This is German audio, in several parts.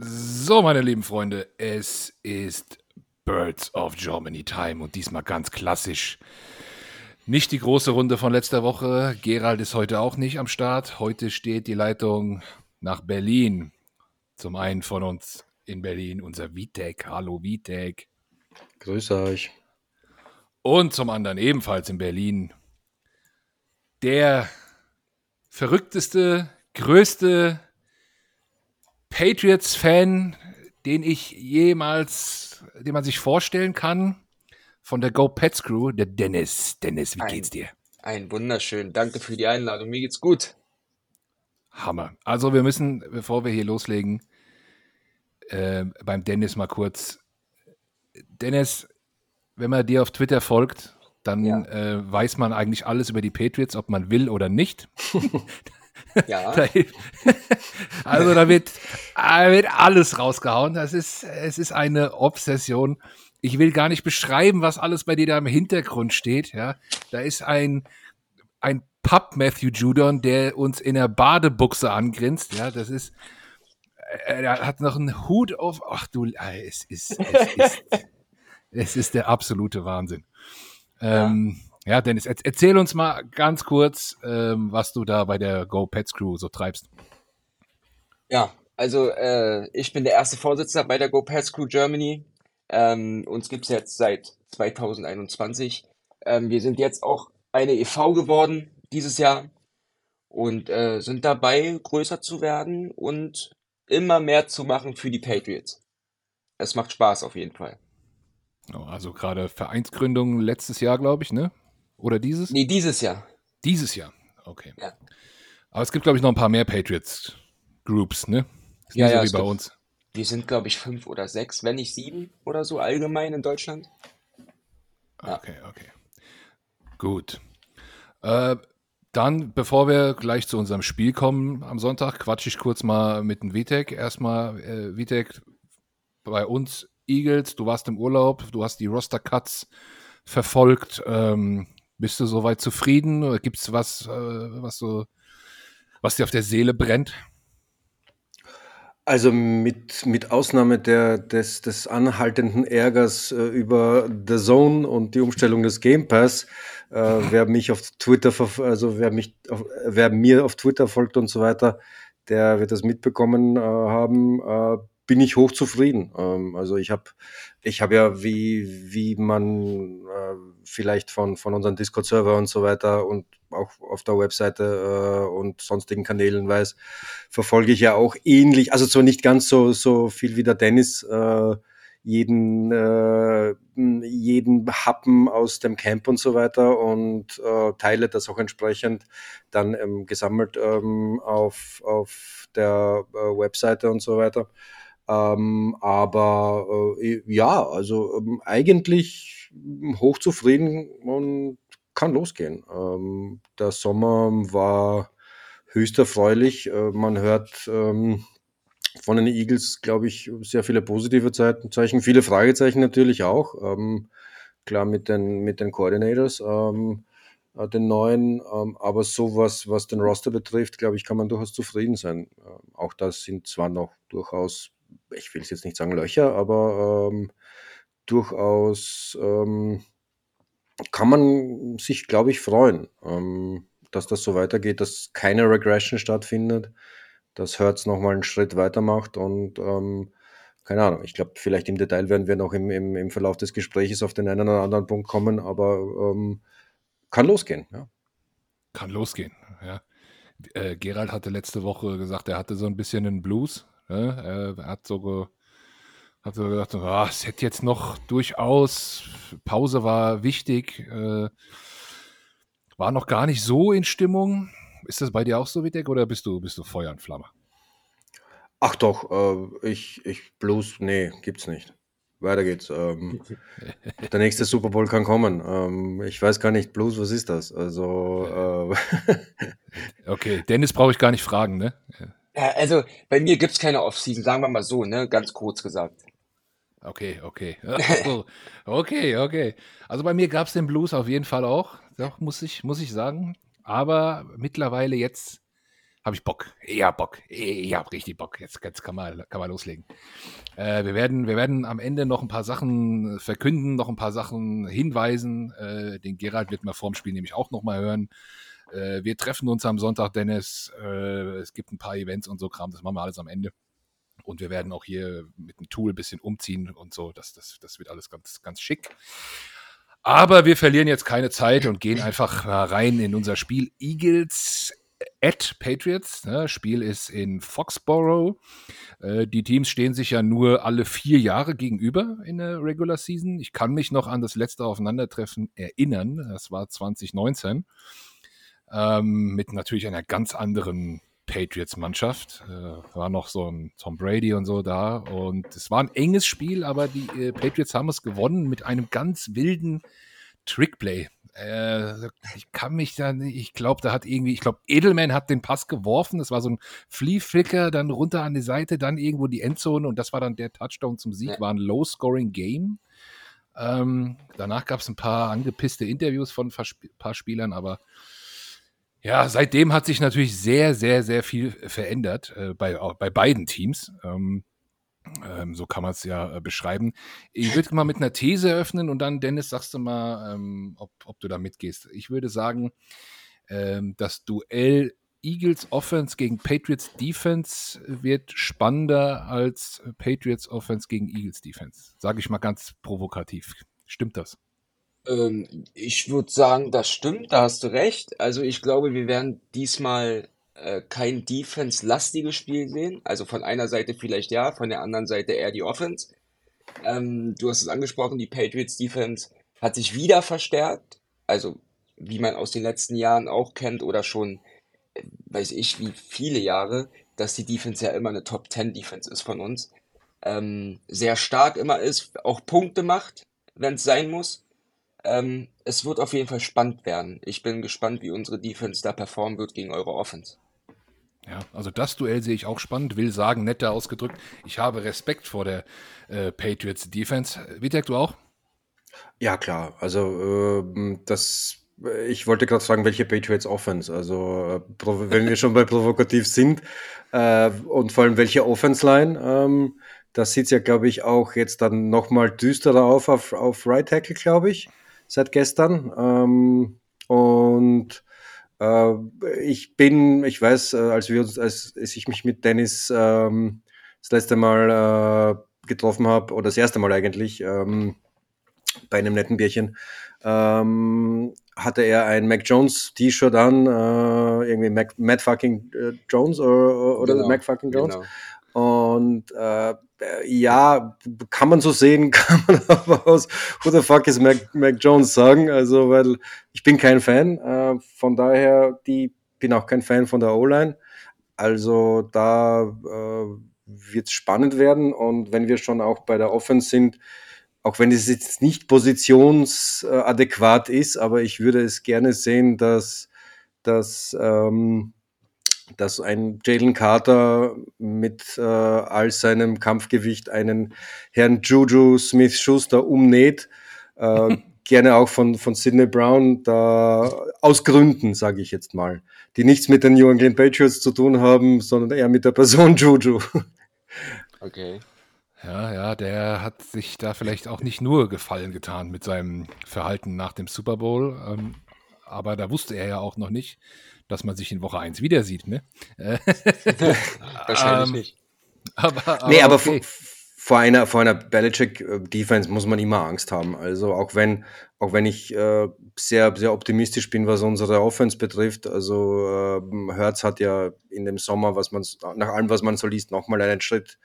So, meine lieben Freunde, es ist Birds of Germany Time und diesmal ganz klassisch. Nicht die große Runde von letzter Woche. Gerald ist heute auch nicht am Start. Heute steht die Leitung nach Berlin. Zum einen von uns in Berlin unser Vitek. Hallo Vitek. Grüße euch. Und zum anderen ebenfalls in Berlin der verrückteste, größte Patriots-Fan, den ich jemals, den man sich vorstellen kann, von der Go Pets Crew, der Dennis. Dennis, wie Ein- geht's dir? Ein wunderschön. Danke für die Einladung. Mir geht's gut. Hammer. Also wir müssen, bevor wir hier loslegen, äh, beim Dennis mal kurz. Dennis, wenn man dir auf Twitter folgt, dann Ja. äh, weiß man eigentlich alles über die Patriots, ob man will oder nicht. Ja. Da- also da wird, da wird alles rausgehauen. Das ist, es ist eine Obsession. Ich will gar nicht beschreiben, was alles bei dir da im Hintergrund steht. Ja, da ist ein, ein Pub Matthew Judon, der uns in der Badebuchse angrinst. Ja, das ist, äh, er hat noch einen Hut auf. Ach du, äh, es ist, es ist, es ist der absolute Wahnsinn. Ähm, ja, Dennis, erz- erzähl uns mal ganz kurz, ähm, was du da bei der Go Pets Crew so treibst. Ja, also äh, ich bin der erste Vorsitzende bei der Go Pets Crew Germany. Ähm, uns gibt's jetzt seit 2021. Ähm, wir sind jetzt auch eine e.V. geworden dieses Jahr und äh, sind dabei, größer zu werden und immer mehr zu machen für die Patriots. Es macht Spaß auf jeden Fall. Oh, Also gerade Vereinsgründung letztes Jahr, glaube ich, ne? Oder dieses? Nee, dieses Jahr. Dieses Jahr. Okay. Ja. Aber es gibt, glaube ich, noch ein paar mehr Patriots-Groups, ne? Ist Ja, ja, so wie bei gibt- uns. Wir sind, glaube ich, fünf oder sechs, wenn nicht sieben oder so allgemein in Deutschland. Ja. Okay, okay. Gut. Äh, dann, bevor wir gleich zu unserem Spiel kommen am Sonntag, quatsche ich kurz mal mit dem Vitek. Erstmal, äh, Vitek, bei uns Eagles, du warst im Urlaub, du hast die Roster-Cuts verfolgt. Ähm, bist du soweit zufrieden oder gibt es was, äh, was, so, was dir auf der Seele brennt? Also mit, mit Ausnahme der, des, des anhaltenden Ärgers äh, über The Zone und die Umstellung des Game Pass, äh, wer mich auf Twitter, also wer mich, auf, wer mir auf Twitter folgt und so weiter, der wird das mitbekommen äh, haben. Bin ich hochzufrieden. Ähm, also ich habe, ich habe ja wie wie man äh, vielleicht von von unseren Discord-Server und so weiter und auch auf der Webseite äh, und sonstigen Kanälen weiß, verfolge ich ja auch ähnlich, also zwar nicht ganz so, so viel wie der Dennis, äh, jeden, äh, jeden Happen aus dem Camp und so weiter und äh, teile das auch entsprechend dann ähm, gesammelt ähm, auf, auf der äh, Webseite und so weiter. Ähm, aber äh, ja, also ähm, eigentlich hochzufrieden und kann losgehen. Ähm, der Sommer war höchst erfreulich. Äh, man hört ähm, von den Eagles, glaube ich, sehr viele positive Zeichen, viele Fragezeichen natürlich auch. Ähm, klar mit den, mit den Coordinators, ähm, äh, den neuen, aber sowas, was den Roster betrifft, glaube ich, kann man durchaus zufrieden sein. Auch das sind zwar noch durchaus, ich will es jetzt nicht sagen Löcher, aber ähm, durchaus ähm, kann man sich, glaube ich, freuen, ähm, dass das so weitergeht, dass keine Regression stattfindet, dass Hertz nochmal einen Schritt weitermacht und ähm, keine Ahnung, ich glaube, vielleicht im Detail werden wir noch im, im, im Verlauf des Gesprächs auf den einen oder anderen Punkt kommen, aber ähm, kann losgehen. Ja. Kann losgehen, ja. Äh, Gerald hatte letzte Woche gesagt, er hatte so ein bisschen einen Blues. Ne? Er hat so, ge, hat so gedacht, ah, es hätte jetzt noch durchaus, Pause war wichtig, äh, war noch gar nicht so in Stimmung. Ist das bei dir auch so, Wittek, oder bist du, bist du Feuer und Flamme? Ach doch, äh, ich, ich Blues, nee, gibt's nicht. Weiter geht's. Ähm, der nächste Super Bowl kann kommen. Ähm, ich weiß gar nicht, Blues, was ist das? Also, äh, Okay, Dennis brauche ich gar nicht fragen, ne? Ja, also bei mir gibt's keine Offseason, sagen wir mal so, ne? Ganz kurz gesagt. Okay, okay. Okay, okay. Also bei mir gab es den Blues auf jeden Fall auch, doch, muss ich, muss ich sagen. Aber mittlerweile jetzt Habe ich Bock. Ja, Bock. Ja, richtig Bock. Jetzt, jetzt kann, man, kann man loslegen. Äh, wir, werden, wir werden am Ende noch ein paar Sachen verkünden, noch ein paar Sachen hinweisen. Äh, den Gerald wird man vorm Spiel nämlich auch noch mal hören. Äh, wir treffen uns am Sonntag, Dennis. Äh, es gibt ein paar Events und so Kram. Das machen wir alles am Ende. Und wir werden auch hier mit dem Tool ein bisschen umziehen und so. Das, das, das wird alles ganz, ganz schick. Aber wir verlieren jetzt keine Zeit und gehen einfach rein in unser Spiel Eagles at Patriots. Ne? Spiel ist in Foxborough. Äh, die Teams stehen sich ja nur alle vier Jahre gegenüber in der Regular Season. Ich kann mich noch an das letzte Aufeinandertreffen erinnern. Das war 2019. Ähm, mit natürlich einer ganz anderen Patriots-Mannschaft. Äh, war noch so ein Tom Brady und so da. Und es war ein enges Spiel, aber die äh, Patriots haben es gewonnen mit einem ganz wilden Trickplay. Äh, ich kann mich da nicht, ich glaube, da hat irgendwie, ich glaube, Edelman hat den Pass geworfen. Das war so ein Flea-Flicker, dann runter an die Seite, dann irgendwo die Endzone und das war dann der Touchdown zum Sieg. War ein Low-Scoring-Game. Ähm, danach gab es ein paar angepisste Interviews von ein paar Spielern, aber ja, seitdem hat sich natürlich sehr, sehr, sehr viel verändert äh, bei, bei beiden Teams. Ähm, ähm, so kann man es ja äh, beschreiben. Ich würde mal mit einer These eröffnen und dann, Dennis, sagst du mal, ähm, ob, ob, du da mitgehst. Ich würde sagen, ähm, das Duell Eagles Offense gegen Patriots Defense wird spannender als Patriots Offense gegen Eagles Defense. Sage ich mal ganz provokativ. Stimmt das? Ähm, ich würde sagen, das stimmt, da hast du recht. Also ich glaube, wir werden diesmal äh, kein defense-lastiges Spiel sehen. Also von einer Seite vielleicht ja, von der anderen Seite eher die Offense. Ähm, du hast es angesprochen, die Patriots Defense hat sich wieder verstärkt. Also wie man aus den letzten Jahren auch kennt oder schon, äh, weiß ich, wie viele Jahre, dass die Defense ja immer eine Top 10 Defense ist von uns. Ähm, sehr stark immer ist, auch Punkte macht, wenn es sein muss. Ähm, es wird auf jeden Fall spannend werden. Ich bin gespannt, wie unsere Defense da performen wird gegen eure Offense. Ja, also das Duell sehe ich auch spannend, will sagen, netter ausgedrückt. Ich habe Respekt vor der äh, Patriots Defense. Witek, du auch? Ja, klar. Also äh, das, ich wollte gerade fragen, welche Patriots Offense. Also äh, wenn wir schon bei provokativ sind äh, und vor allem welche Offense Line. Ähm, das sieht ja, glaube ich, auch jetzt dann nochmal düsterer auf, auf, auf Right Tackle, glaube ich, seit gestern. Ähm, und äh, ich bin, ich weiß, äh, als wir uns, als, als ich mich mit Dennis ähm, das letzte Mal äh, getroffen habe, oder das erste Mal eigentlich, ähm, bei einem netten Bierchen, ähm, hatte er ein Mac Jones T-Shirt an, äh, irgendwie Mac, Matt fucking äh, Jones oder, oder genau, Mac fucking Jones. Genau. Und äh, ja, kann man so sehen, kann man aber aus Who the fuck is Mac, Mac Jones sagen. Also, weil ich bin kein Fan. Äh, von daher, die bin auch kein Fan von der O-Line. Also da äh, wird es spannend werden. Und wenn wir schon auch bei der Offense sind, auch wenn es jetzt nicht positionsadäquat ist, aber ich würde es gerne sehen, dass, dass ähm, dass ein Jalen Carter mit äh, all seinem Kampfgewicht einen Herrn Juju Smith-Schuster umnäht. Äh, gerne auch von, von Sidney Brown, da aus Gründen, sage ich jetzt mal, die nichts mit den New England Patriots zu tun haben, sondern eher mit der Person Juju. Okay. Ja, ja, der hat sich da vielleicht auch nicht nur Gefallen getan mit seinem Verhalten nach dem Super Bowl, ähm, aber da wusste er ja auch noch nicht, dass man sich in Woche 1 wieder sieht, ne? Wahrscheinlich ähm, nicht. Aber, aber, nee, aber okay. vor, einer, vor einer Belichick-Defense muss man immer Angst haben. Also auch wenn, auch wenn ich äh, sehr, sehr optimistisch bin, was unsere Offense betrifft. Also äh, Hertz hat ja in dem Sommer, was man nach allem, was man so liest, nochmal einen Schritt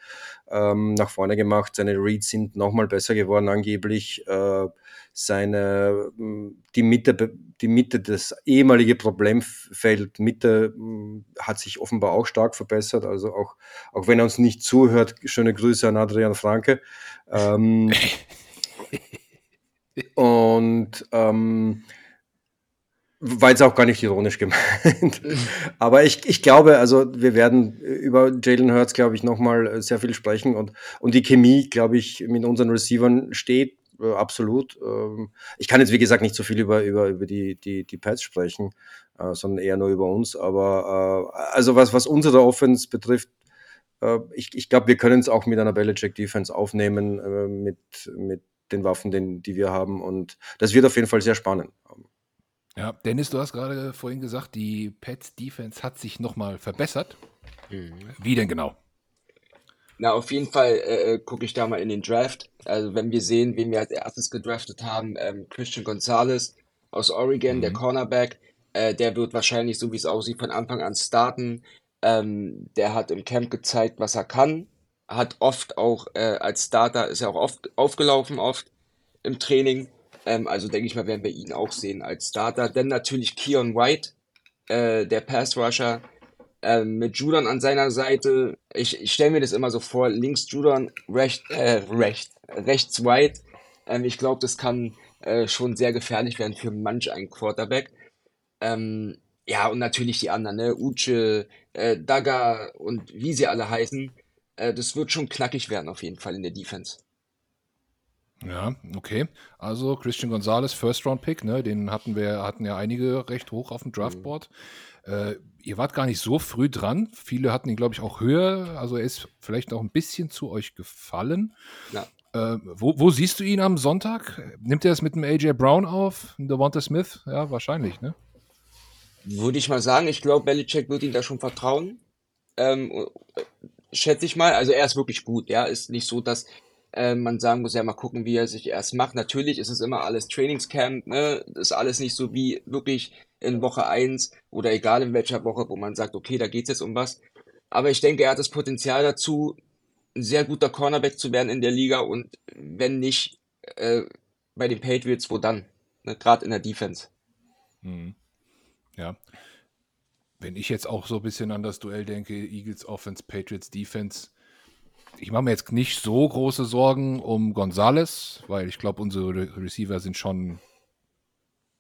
ähm, nach vorne gemacht. Seine Reads sind nochmal besser geworden angeblich. Äh, seine, hm, die Mitte, die Mitte, das ehemalige Problemfeld Mitte hm, hat sich offenbar auch stark verbessert. Also auch, auch wenn er uns nicht zuhört, schöne Grüße an Adrian Franke. Ähm, und ähm, war jetzt auch gar nicht ironisch gemeint. Aber ich, ich glaube, also wir werden über Jalen Hurts, glaube ich, nochmal sehr viel sprechen und, und die Chemie, glaube ich, mit unseren Receivern steht äh, absolut. Ähm, ich kann jetzt, wie gesagt, nicht so viel über, über, über die, die, die Pads sprechen, äh, sondern eher nur über uns. Aber äh, also was, was unsere Offense betrifft, äh, ich, ich glaube, wir können es auch mit einer Belichick-Defense aufnehmen, äh, mit, mit den Waffen, den, die wir haben. Und das wird auf jeden Fall sehr spannend. Ja, Dennis, du hast gerade vorhin gesagt, die Pets Defense hat sich nochmal verbessert. Mhm. Wie denn genau? Na, auf jeden Fall äh, äh, gucke ich da mal in den Draft. Also wenn wir sehen, wen wir als erstes gedraftet haben, ähm, Christian Gonzalez aus Oregon, mhm. der Cornerback, äh, der wird wahrscheinlich, so wie es aussieht, von Anfang an starten. Ähm, der hat im Camp gezeigt, was er kann. Hat oft auch äh, als Starter, ist er auch oft aufgelaufen, oft im Training. Ähm, also denke ich mal, werden wir ihn auch sehen als Starter. Dann natürlich Keon White, äh, der Pass Rusher, ähm, mit Judon an seiner Seite. Ich, ich stelle mir das immer so vor, links Judon, recht, äh, recht, rechts White. Ähm, ich glaube, das kann äh, schon sehr gefährlich werden für manch einen Quarterback. Ähm, ja, und natürlich die anderen, ne? Uche, äh, Daga und wie sie alle heißen. Äh, das wird schon knackig werden auf jeden Fall in der Defense. Ja, okay. Also Christian Gonzalez, First Round Pick, ne? Den hatten wir, hatten ja einige recht hoch auf dem Draftboard. Mhm. Äh, ihr wart gar nicht so früh dran. Viele hatten ihn, glaube ich, auch höher. Also er ist vielleicht noch ein bisschen zu euch gefallen. Ja. Äh, wo, wo, siehst du ihn am Sonntag? Nimmt er es mit dem AJ Brown auf? Devonta Smith? Ja, wahrscheinlich, ne? Würde ich mal sagen. Ich glaube, Belichick wird ihm da schon vertrauen. Ähm, äh, schätze ich mal. Also er ist wirklich gut. Ja, ist nicht so, dass äh, man sagen muss, ja, mal gucken, wie er sich erst macht. Natürlich ist es immer alles Trainingscamp, ne? Ist alles nicht so wie wirklich in Woche 1 oder egal in welcher Woche, wo man sagt, okay, da geht's jetzt um was. Aber ich denke, er hat das Potenzial dazu, ein sehr guter Cornerback zu werden in der Liga und wenn nicht äh, bei den Patriots, wo dann? Ne? Gerade in der Defense. Mhm. Ja. Wenn ich jetzt auch so ein bisschen an das Duell denke, Eagles Offense, Patriots Defense, ich mache mir jetzt nicht so große Sorgen um Gonzales, weil ich glaube, unsere Receiver sind schon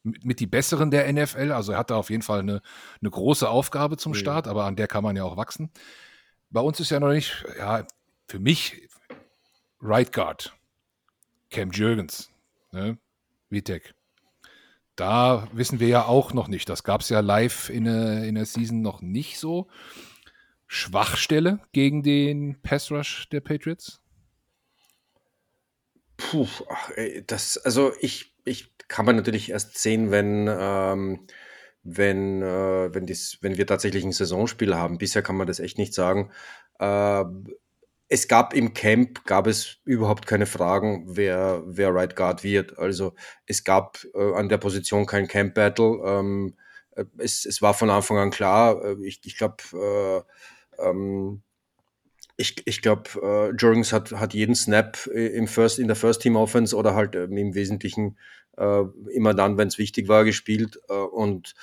mit, mit, die besseren der NFL. Also er hat da auf jeden Fall eine, eine große Aufgabe zum Start, aber an der kann man ja auch wachsen. Bei uns ist ja noch nicht, ja, für mich Right Guard, Cam Jürgens, ne? Vitek. Da wissen wir ja auch noch nicht. Das gab es ja live in der, in der Season noch nicht so. Schwachstelle gegen den Pass Rush der Patriots? Puh, ach, ey, das, also ich, ich kann man natürlich erst sehen, wenn, ähm, wenn, äh, wenn, dies, wenn wir tatsächlich ein Saisonspiel haben. Bisher kann man das echt nicht sagen. Äh, es gab im Camp, gab es überhaupt keine Fragen, wer, wer Right Guard wird. Also es gab äh, an der Position kein Camp Battle. Ähm, äh, es, es war von Anfang an klar. Äh, ich, ich glaube, äh, ähm, ich, ich glaube, äh, Jurgens hat, hat jeden Snap im First, in der First Team Offense oder halt ähm, im Wesentlichen äh, immer dann, wenn es wichtig war, gespielt. Äh, und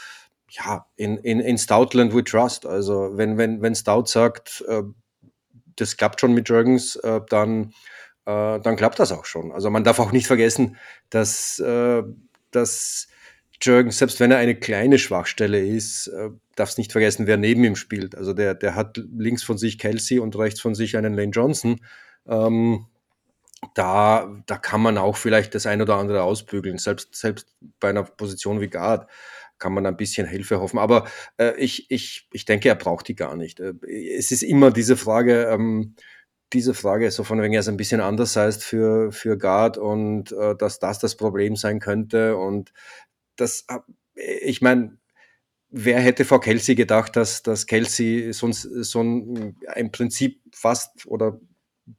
ja, in, in, in Stoutland we trust. Also wenn, wenn, wenn Stout sagt, äh, das klappt schon mit Jurgens, äh, dann, äh, dann klappt das auch schon. Also man darf auch nicht vergessen, dass, äh, dass Jürgen, selbst wenn er eine kleine Schwachstelle ist, äh, darf es nicht vergessen, wer neben ihm spielt. Also der, der hat links von sich Kelsey und rechts von sich einen Lane Johnson. Ähm, da, da kann man auch vielleicht das ein oder andere ausbügeln. Selbst, selbst bei einer Position wie Guard kann man ein bisschen Hilfe hoffen. Aber äh, ich, ich, ich denke, er braucht die gar nicht. Äh, es ist immer diese Frage, ähm, diese Frage so von wegen er ist ein bisschen anders heißt für, für Guard und äh, dass das das Problem sein könnte. Und das, äh, ich meine, wer hätte vor Kelsey gedacht, dass, dass Kelsey so, so ein im Prinzip fast oder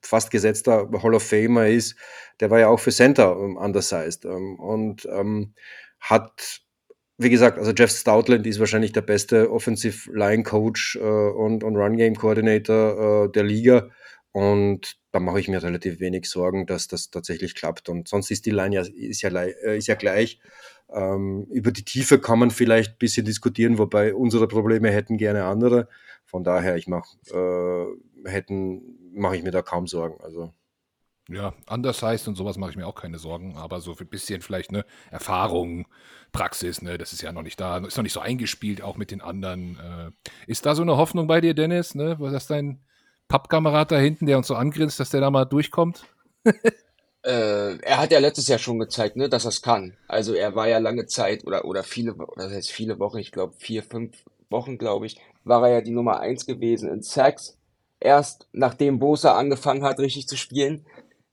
fast gesetzter Hall of Famer ist, der war ja auch für Center um, undersized um, und ähm, hat, wie gesagt, also Jeff Stoutland ist wahrscheinlich der beste Offensive Line Coach äh, und, und Run Game Coordinator äh, der Liga und da mache ich mir relativ wenig Sorgen, dass das tatsächlich klappt und sonst ist die Line ja, ist ja, äh, ist ja gleich ähm, über die Tiefe kann man vielleicht ein bisschen diskutieren, wobei unsere Probleme hätten gerne andere. Von daher, ich mache äh, hätten mache ich mir da kaum Sorgen. Also ja, anders heißt und sowas mache ich mir auch keine Sorgen, aber so ein bisschen vielleicht eine Erfahrung, Praxis, ne, das ist ja noch nicht da, ist noch nicht so eingespielt, auch mit den anderen. Äh, ist da so eine Hoffnung bei dir, Dennis, ne? Was ist dein Pappkamerad da hinten, der uns so angrinst, dass der da mal durchkommt? Äh, er hat ja letztes Jahr schon gezeigt, ne, dass er es kann. Also er war ja lange Zeit oder oder viele, das heißt viele Wochen, ich glaube vier, fünf Wochen, glaube ich, war er ja die Nummer eins gewesen in Sacks. Erst nachdem Bosa angefangen hat, richtig zu spielen.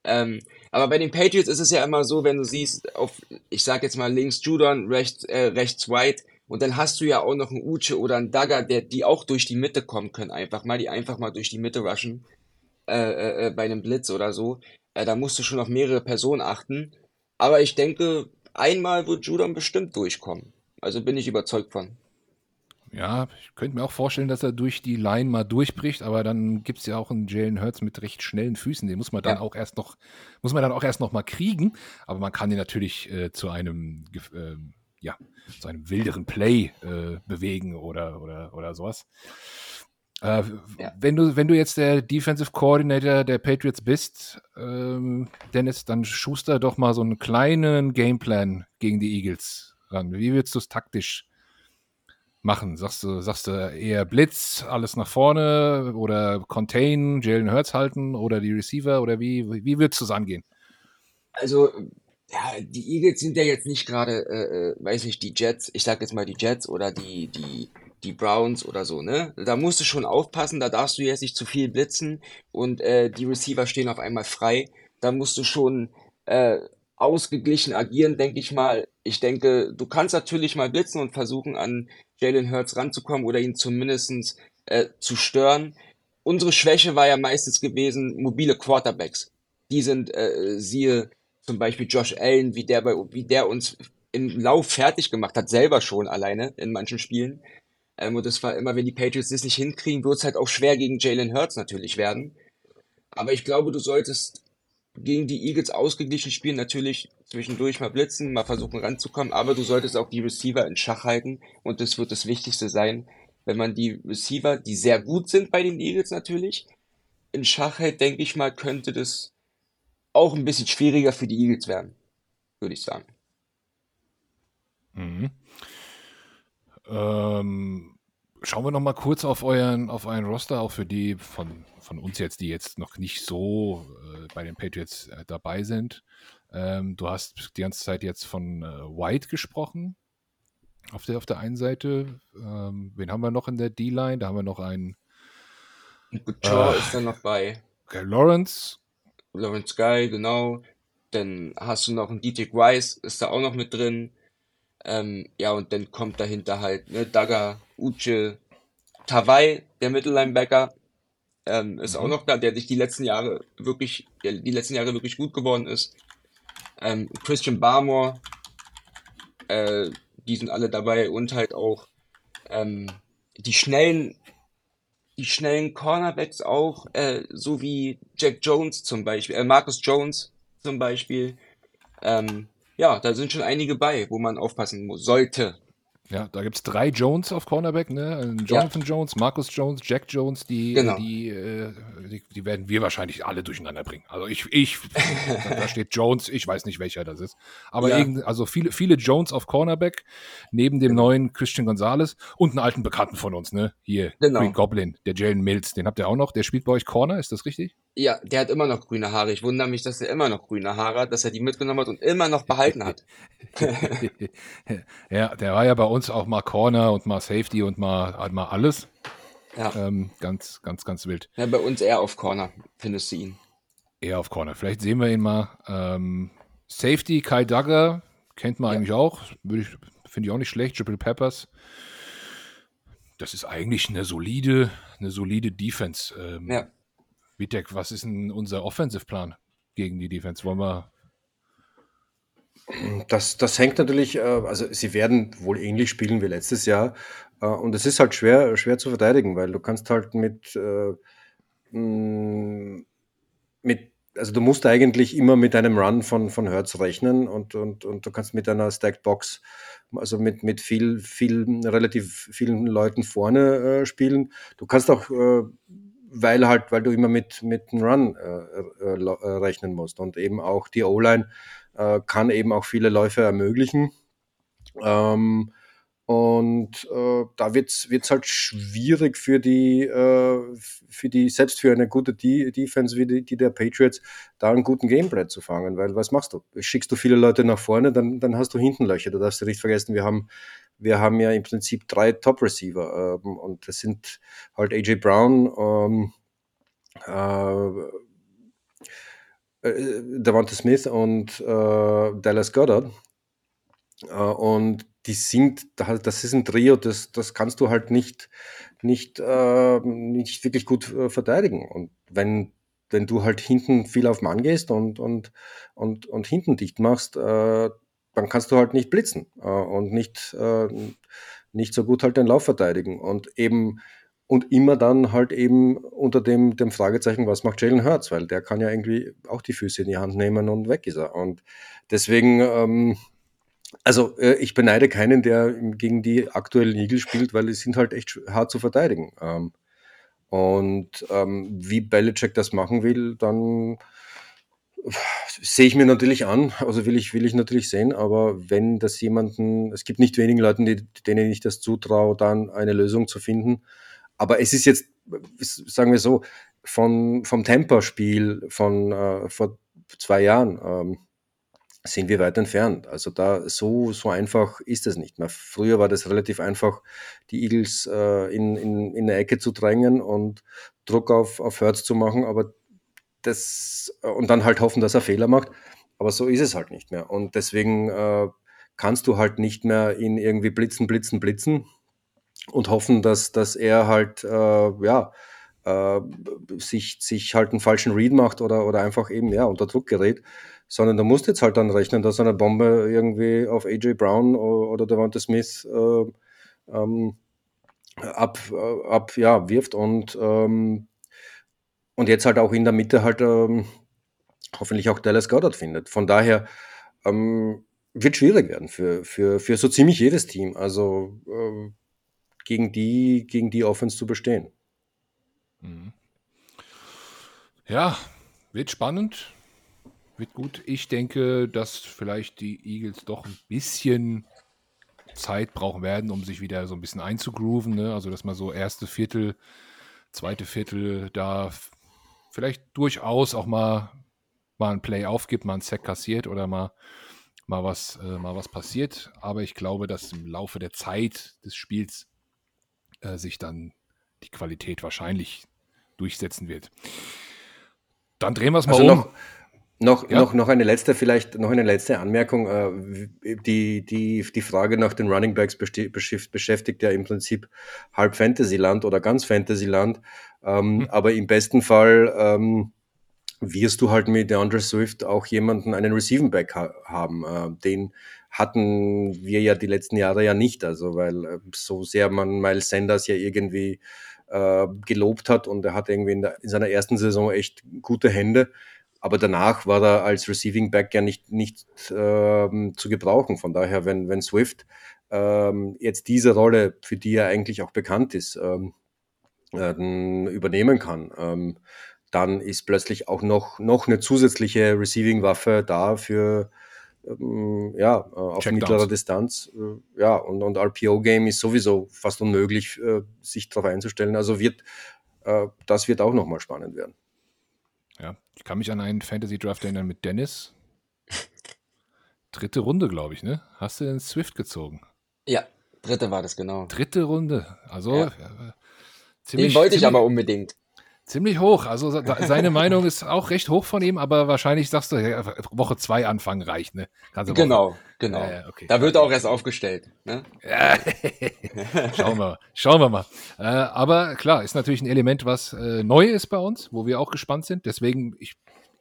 Ähm, aber bei den Patriots ist es ja immer so, wenn du siehst, auf, ich sag jetzt mal links Judon, rechts, äh, rechts White, und dann hast du ja auch noch einen Uche oder einen Dagger, der, die auch durch die Mitte kommen können, einfach mal, die einfach mal durch die Mitte rushen, äh, äh, äh bei einem Blitz oder so. Äh, da musst du schon auf mehrere Personen achten. Aber ich denke, einmal wird Judon bestimmt durchkommen. Also bin ich überzeugt von. Ja, ich könnte mir auch vorstellen, dass er durch die Line mal durchbricht, aber dann gibt es ja auch einen Jalen Hurts mit recht schnellen Füßen. Den muss man dann ja. auch erst noch, muss man dann auch erst noch mal kriegen. Aber man kann ihn natürlich äh, zu einem, äh, ja, zu einem wilderen Play äh, bewegen oder, oder, oder sowas. Äh, ja. wenn, du, wenn du jetzt der Defensive Coordinator der Patriots bist, ähm, Dennis, dann schuster doch mal so einen kleinen Gameplan gegen die Eagles ran. Wie würdest du es taktisch machen? Sagst du, sagst du eher Blitz, alles nach vorne oder Contain, Jalen Hurts halten oder die Receiver oder wie, wie würdest du es angehen? Also, ja, die Eagles sind ja jetzt nicht gerade, äh, äh weiß ich, die Jets, ich sag jetzt mal die Jets oder die, die, die Browns oder so, ne? Da musst du schon aufpassen, da darfst du jetzt nicht zu viel blitzen und äh, die Receiver stehen auf einmal frei. Da musst du schon äh, ausgeglichen agieren, denke ich mal. Ich denke, du kannst natürlich mal blitzen und versuchen, an Jalen Hurts ranzukommen oder ihn zumindestens äh, zu stören. Unsere Schwäche war ja meistens gewesen, mobile Quarterbacks. Die sind, äh, siehe zum Beispiel Josh Allen, wie der, bei, wie der uns im Lauf fertig gemacht hat, selber schon alleine in manchen Spielen. Ähm, und das war immer, wenn die Patriots das nicht hinkriegen, wird es halt auch schwer gegen Jalen Hurts natürlich werden. Aber ich glaube, du solltest gegen die Eagles ausgeglichen spielen, natürlich zwischendurch mal blitzen, mal versuchen ranzukommen, aber du solltest auch die Receiver in Schach halten und das wird das Wichtigste sein, wenn man die Receiver, die sehr gut sind bei den Eagles natürlich, in Schach hält, denke ich mal, könnte das auch ein bisschen schwieriger für die Eagles werden, würde ich sagen. Mhm. Ähm, schauen wir noch mal kurz auf euren, auf euren Roster, auch für die von, von uns jetzt, die jetzt noch nicht so äh, bei den Patriots äh, dabei sind. Ähm, du hast die ganze Zeit jetzt von äh, White gesprochen. Auf der, auf der einen Seite. Ähm, wen haben wir noch in der D-Line? Da haben wir noch einen. Shaw ist dann noch bei. Lawrence. Lawrence Guy, genau. Dann hast du noch einen Dietrich Weiss, ist da auch noch mit drin. Ähm, ja, und dann kommt dahinter halt ne, Daga, Uche, Tawai, der Mittellinebacker, ähm, ist mhm. auch noch da, der sich die letzten Jahre wirklich, der die letzten Jahre wirklich gut geworden ist. Ähm, Christian Barmore, äh, die sind alle dabei und halt auch ähm, die schnellen, die schnellen Cornerbacks auch, äh, so wie Jack Jones zum Beispiel, äh, Marcus Jones zum Beispiel. Ähm, ja, da sind schon einige bei, wo man aufpassen muss, sollte. Ja, da gibt es drei Jones auf Cornerback, ne? Jonathan ja. Jones, Marcus Jones, Jack Jones, die, genau. die, äh, die, die, werden wir wahrscheinlich alle durcheinander bringen. Also ich, ich, da steht Jones, ich weiß nicht, welcher das ist. Aber ja. irgend, also viele, viele Jones auf Cornerback, neben dem genau. neuen Christian Gonzalez und einen alten Bekannten von uns, ne? Hier, genau. Green Goblin, der Jalen Mills, den habt ihr auch noch, der spielt bei euch Corner, ist das richtig? Ja, der hat immer noch grüne Haare. Ich wundere mich, dass er immer noch grüne Haare hat, dass er die mitgenommen hat und immer noch behalten hat. ja, der war ja bei uns auch mal Corner und mal Safety und mal, mal alles. Ja. Ähm, ganz, ganz, ganz wild. Ja, bei uns eher auf Corner, findest du ihn. Eher auf Corner. Vielleicht sehen wir ihn mal. Ähm, Safety, Kai Duggar, kennt man ja. eigentlich auch. Finde ich auch nicht schlecht. Triple Peppers. Das ist eigentlich eine solide, eine solide Defense. Ähm, ja Vitek, was ist denn unser Offensive-Plan gegen die Defense? Wollen wir. Das, das hängt natürlich, äh, also sie werden wohl ähnlich spielen wie letztes Jahr. Äh, und es ist halt schwer, schwer zu verteidigen, weil du kannst halt mit, äh, mm, mit also du musst eigentlich immer mit einem Run von, von Hertz rechnen und, und, und du kannst mit einer Stacked Box, also mit, mit viel, viel, relativ vielen Leuten vorne spielen. Du kannst auch weil halt, weil du immer mit, mit einem Run äh, äh, äh, rechnen musst. Und eben auch die O-Line äh, kann eben auch viele Läufe ermöglichen. Ähm, Und äh, da wird es halt schwierig für die, äh, für die, selbst für eine gute De Defense wie die, die, der Patriots, da einen guten Gameplan zu fangen. Weil was machst du? Schickst du viele Leute nach vorne, dann, dann hast du hinten Löcher. Du darfst ja nicht vergessen, wir haben, wir haben ja im Prinzip drei Top-Receiver. Ähm, und das sind halt AJ Brown, ähm, äh, äh, Davante Smith und äh, Dallas Goddard. Äh, und die sind, das ist ein Trio, das, das kannst du halt nicht, nicht, äh, nicht wirklich gut äh, verteidigen. Und wenn, wenn du halt hinten viel auf Mann gehst und, und, und, und hinten dicht machst, äh, dann kannst du halt nicht blitzen äh, und nicht, äh, nicht so gut halt den Lauf verteidigen. Und eben, und immer dann halt eben unter dem, dem Fragezeichen, was macht Jalen Hurts, weil der kann ja irgendwie auch die Füße in die Hand nehmen und weg ist er. Und deswegen, ähm, also äh, ich beneide keinen, der gegen die aktuellen Eagles spielt, weil die sind halt echt hart zu verteidigen. Ähm, und ähm, wie Belichick das machen will, dann sehe ich mir natürlich an, also will ich, will ich natürlich sehen, aber wenn das jemanden, es gibt nicht wenigen Leuten, die, denen ich das zutraue, dann eine Lösung zu finden. Aber es ist jetzt, sagen wir so, von, vom Tempo-Spiel von äh, vor zwei Jahren, ähm, sind wir weit entfernt. Also da so, so einfach ist es nicht mehr. Früher war das relativ einfach, die Eagles äh, in, in, in eine Ecke zu drängen und Druck auf, auf Hertz zu machen, aber das und dann halt hoffen, dass er Fehler macht. Aber so ist es halt nicht mehr. Und deswegen äh, kannst du halt nicht mehr ihn irgendwie blitzen, blitzen, blitzen und hoffen, dass, dass er halt äh, ja äh, sich, sich halt einen falschen Read macht oder, oder einfach eben ja unter Druck gerät sondern du musst jetzt halt dann rechnen, dass eine Bombe irgendwie auf AJ Brown oder Devonta Smith äh, ähm, ab, äh, ab ja, wirft und, ähm, und jetzt halt auch in der Mitte halt ähm, hoffentlich auch Dallas Goddard findet. Von daher ähm, wird schwierig werden für, für, für so ziemlich jedes Team, also äh, gegen, die, gegen die Offense zu bestehen. Mhm. Ja, wird spannend wird gut. Ich denke, dass vielleicht die Eagles doch ein bisschen Zeit brauchen werden, um sich wieder so ein bisschen einzugrooven. Ne? Also, dass man so erste Viertel, zweite Viertel da vielleicht durchaus auch mal, mal ein Play aufgibt, mal ein Sack kassiert oder mal, mal, was, äh, mal was passiert. Aber ich glaube, dass im Laufe der Zeit des Spiels äh, sich dann die Qualität wahrscheinlich durchsetzen wird. Dann drehen wir es mal also um. Noch, noch, ja. noch, noch eine letzte, vielleicht noch eine letzte Anmerkung. Äh, die, die, die Frage nach den Running Backs beschäftigt ja im Prinzip halb Fantasyland oder ganz Fantasyland. Ähm, mhm. Aber im besten Fall ähm, wirst du halt mit DeAndre Swift auch jemanden, einen Receiving Back ha haben. Äh, den hatten wir ja die letzten Jahre ja nicht. Also, weil äh, so sehr man Miles Sanders ja irgendwie äh, gelobt hat und er hat irgendwie in, der, in seiner ersten Saison echt gute Hände aber danach war er als Receiving Back ja nicht, nicht ähm, zu gebrauchen. Von daher, wenn, wenn Swift ähm, jetzt diese Rolle, für die er eigentlich auch bekannt ist, ähm, äh, übernehmen kann, ähm, dann ist plötzlich auch noch, noch eine zusätzliche Receiving-Waffe da für ähm, ja, äh, auf mittlerer Distanz. Äh, ja, und, und RPO-Game ist sowieso fast unmöglich, äh, sich darauf einzustellen. Also wird äh, das wird auch nochmal spannend werden. Ja, ich kann mich an einen Fantasy Draft erinnern mit Dennis. Dritte Runde, glaube ich, ne? Hast du den Swift gezogen? Ja, dritte war das genau. Dritte Runde. Also ja. Ziemlich. Den wollte ich aber unbedingt. Ziemlich hoch. Also seine Meinung ist auch recht hoch von ihm, aber wahrscheinlich sagst du, Woche zwei anfangen reicht, ne? genau, genau. Äh, okay. Da wird auch erst aufgestellt. Ne? schauen wir mal. Schauen wir mal. Äh, aber klar, ist natürlich ein Element, was äh, neu ist bei uns, wo wir auch gespannt sind. Deswegen, ich,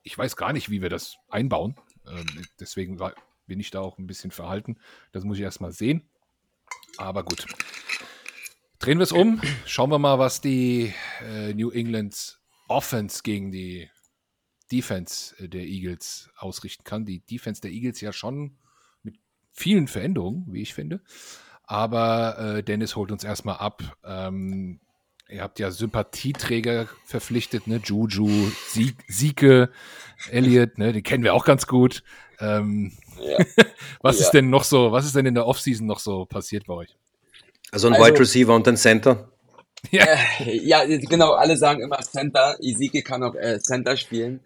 ich weiß gar nicht, wie wir das einbauen. Ähm, deswegen bin ich da auch ein bisschen verhalten. Das muss ich erst mal sehen. Aber gut. Drehen wir es um. Schauen wir mal, was die äh, New Englands Offense gegen die Defense äh, der Eagles ausrichten kann. Die Defense der Eagles ja schon mit vielen Veränderungen, wie ich finde. Aber äh, Dennis holt uns erstmal ab. Ähm, ihr habt ja Sympathieträger verpflichtet, ne? Juju, Sieke, Elliot, ne? Den kennen wir auch ganz gut. Ähm, ja. was ja. ist denn noch so, was ist denn in der Offseason noch so passiert bei euch? Also ein also, Wide Receiver und ein Center? Ja. Äh, ja, genau, alle sagen immer Center. Ezekiel kann auch äh, Center spielen.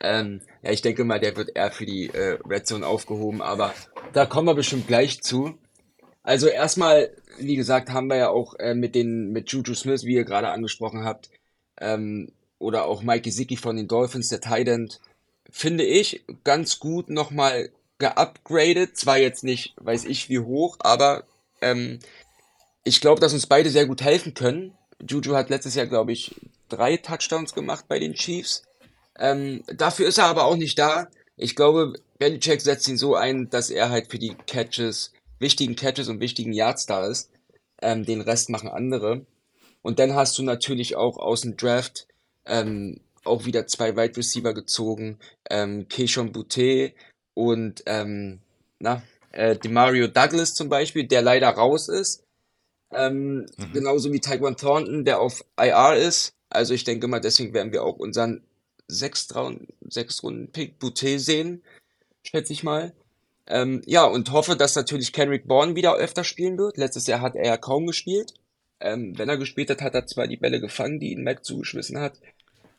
Ähm, ja, ich denke mal, der wird eher für die äh, Red Zone aufgehoben, aber da kommen wir bestimmt gleich zu. Also erstmal, wie gesagt, haben wir ja auch äh, mit den mit Juju Smith, wie ihr gerade angesprochen habt, ähm, oder auch Mike Gesicki von den Dolphins, der Tight End, finde ich ganz gut nochmal geupgradet. Zwar jetzt nicht, weiß ich wie hoch, aber ähm, ich glaube, dass uns beide sehr gut helfen können. Juju hat letztes Jahr, glaube ich, drei Touchdowns gemacht bei den Chiefs. Ähm, dafür ist er aber auch nicht da. Ich glaube, Belichick setzt ihn so ein, dass er halt für die Catches, wichtigen Catches und wichtigen Yards da ist. Ähm, den Rest machen andere. Und dann hast du natürlich auch aus dem Draft ähm, auch wieder zwei Wide Receiver gezogen. Ähm, Keishon Boutte und ähm, na, äh, Demario Douglas zum Beispiel, der leider raus ist. Ähm, mhm. Genauso wie Taekwon Thornton, der auf IR ist. Also ich denke mal, deswegen werden wir auch unseren Sechs-Runden-Pick Boutte sehen, schätze ich mal. Ähm, ja, und hoffe, dass natürlich Kendrick Bourne wieder öfter spielen wird. Letztes Jahr hat er ja kaum gespielt. Ähm, wenn er gespielt hat, hat er zwar die Bälle gefangen, die ihn Mac zugeschmissen hat.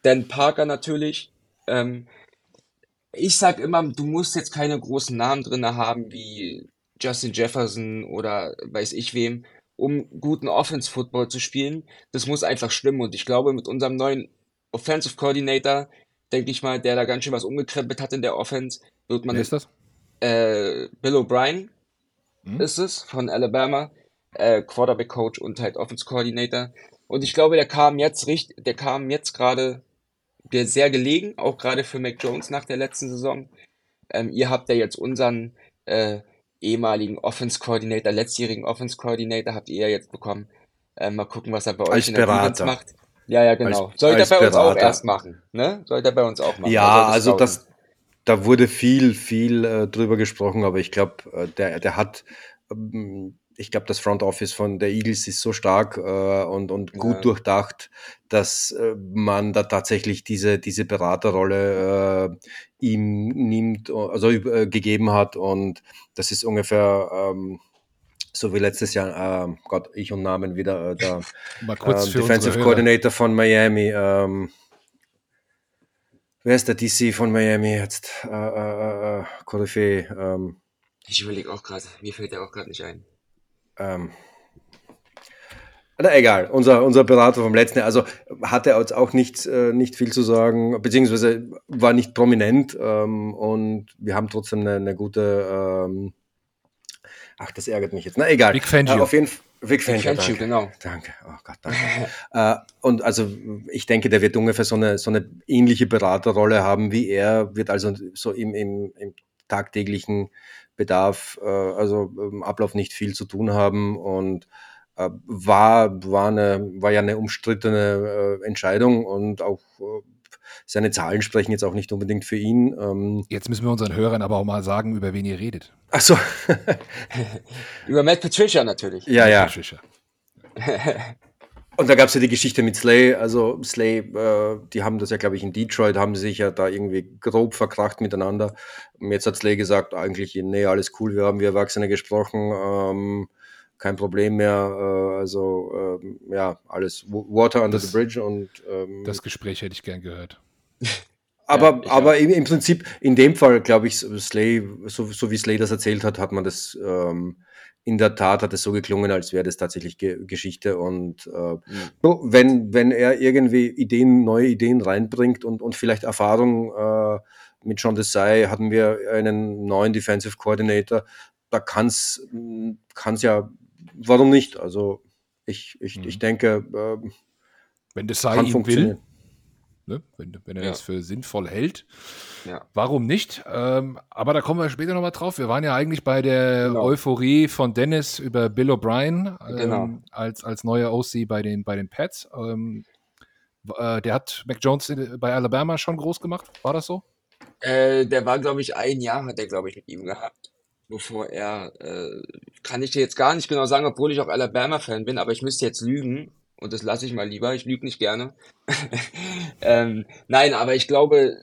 Dan Parker natürlich. Ähm, ich sag immer, du musst jetzt keine großen Namen drin haben wie Justin Jefferson oder weiß ich wem, um guten Offense-Football zu spielen. Das muss einfach stimmen. Und ich glaube, mit unserem neuen Offensive Coordinator, denke ich mal, der da ganz schön was umgekrempelt hat in der Offense, wird man. Wer ist das? Äh, Bill O'Brien hm? ist es von Alabama, äh, Quarterback Coach und halt Offense Coordinator. Und ich glaube, der kam jetzt richtig, der kam jetzt gerade sehr gelegen, auch gerade für Mac Jones nach der letzten Saison. Ähm, ihr habt ja jetzt unseren äh, ehemaligen Offense Coordinator, letztjährigen Offense Coordinator habt ihr ja jetzt bekommen. Ähm, mal gucken, was er bei euch Als in der Berater. macht. Ja, ja, genau. Als, Sollte er bei uns auch erst machen, ne? Sollte er bei uns auch machen. Ja, also das, da wurde viel, viel äh, drüber gesprochen, aber ich glaube, äh, der, der hat, ähm, ich glaube, das Front Office von der Eagles ist so stark äh, und, und gut ja. durchdacht, dass äh, man da tatsächlich diese, diese Beraterrolle äh, ihm nimmt, also äh, gegeben hat und das ist ungefähr ähm, so wie letztes Jahr, äh, Gott, ich und Namen wieder, äh, der äh, Defensive Coordinator von Miami. Ähm, wer ist der DC von Miami jetzt? Äh, äh, äh, Koryphäe. Ähm, ich überlege auch gerade, mir fällt der auch gerade nicht ein. Ähm, na, egal, unser, unser Berater vom letzten Jahr, also hatte jetzt auch nicht, äh, nicht viel zu sagen, beziehungsweise war nicht prominent ähm, und wir haben trotzdem eine, eine gute ähm, Ach, das ärgert mich jetzt. Na egal. Big Fangio. Äh, auf jeden Fall. Big Fangio, Big Fangio genau. Danke. Oh Gott, danke. äh, und also ich denke, der wird ungefähr so eine, so eine ähnliche Beraterrolle haben wie er, wird also so im, im, im tagtäglichen Bedarf, äh, also im Ablauf nicht viel zu tun haben und äh, war, war, eine, war ja eine umstrittene äh, Entscheidung und auch äh, seine Zahlen sprechen jetzt auch nicht unbedingt für ihn. Ähm, jetzt müssen wir unseren Hörern aber auch mal sagen, über wen ihr redet. Ach so. über Matt Patricia natürlich. Ja, ja. Patricia. Und da gab es ja die Geschichte mit Slay. Also Slay, äh, die haben das ja, glaube ich, in Detroit, haben sich ja da irgendwie grob verkracht miteinander. Und jetzt hat Slay gesagt, eigentlich, nee, alles cool, wir haben wie Erwachsene gesprochen. Ähm, kein Problem mehr. Äh, also ähm, ja, alles Water under das, the bridge und ähm, das Gespräch hätte ich gern gehört. aber ja, aber im, im, Prinzip in dem Fall glaube ich, Slay, so, so, wie Slay das erzählt hat, hat man das ähm, in der Tat hat es so geklungen, als wäre das tatsächlich Ge Geschichte. Und äh, mhm. so, wenn, wenn er irgendwie Ideen, neue Ideen reinbringt und, und vielleicht Erfahrung äh, mit John Desai hatten wir einen neuen Defensive Coordinator, da kann es ja warum nicht? Also ich, ich, mhm. ich denke, äh, wenn das sei ihm will, ne? wenn, wenn er ja. das für sinnvoll hält, ja. warum nicht? Ähm, aber da kommen wir später nochmal drauf. Wir waren ja eigentlich bei der genau. Euphorie von Dennis über Bill O'Brien ähm, genau. als, als neuer OC bei den, bei den Pets. Ähm, äh, der hat Mac Jones bei Alabama schon groß gemacht, war das so? Äh, der war, glaube ich, ein Jahr hat er, glaube ich, mit ihm gehabt bevor er, äh, kann ich dir jetzt gar nicht genau sagen, obwohl ich auch Alabama-Fan bin, aber ich müsste jetzt lügen und das lasse ich mal lieber, ich lüge nicht gerne. ähm, nein, aber ich glaube,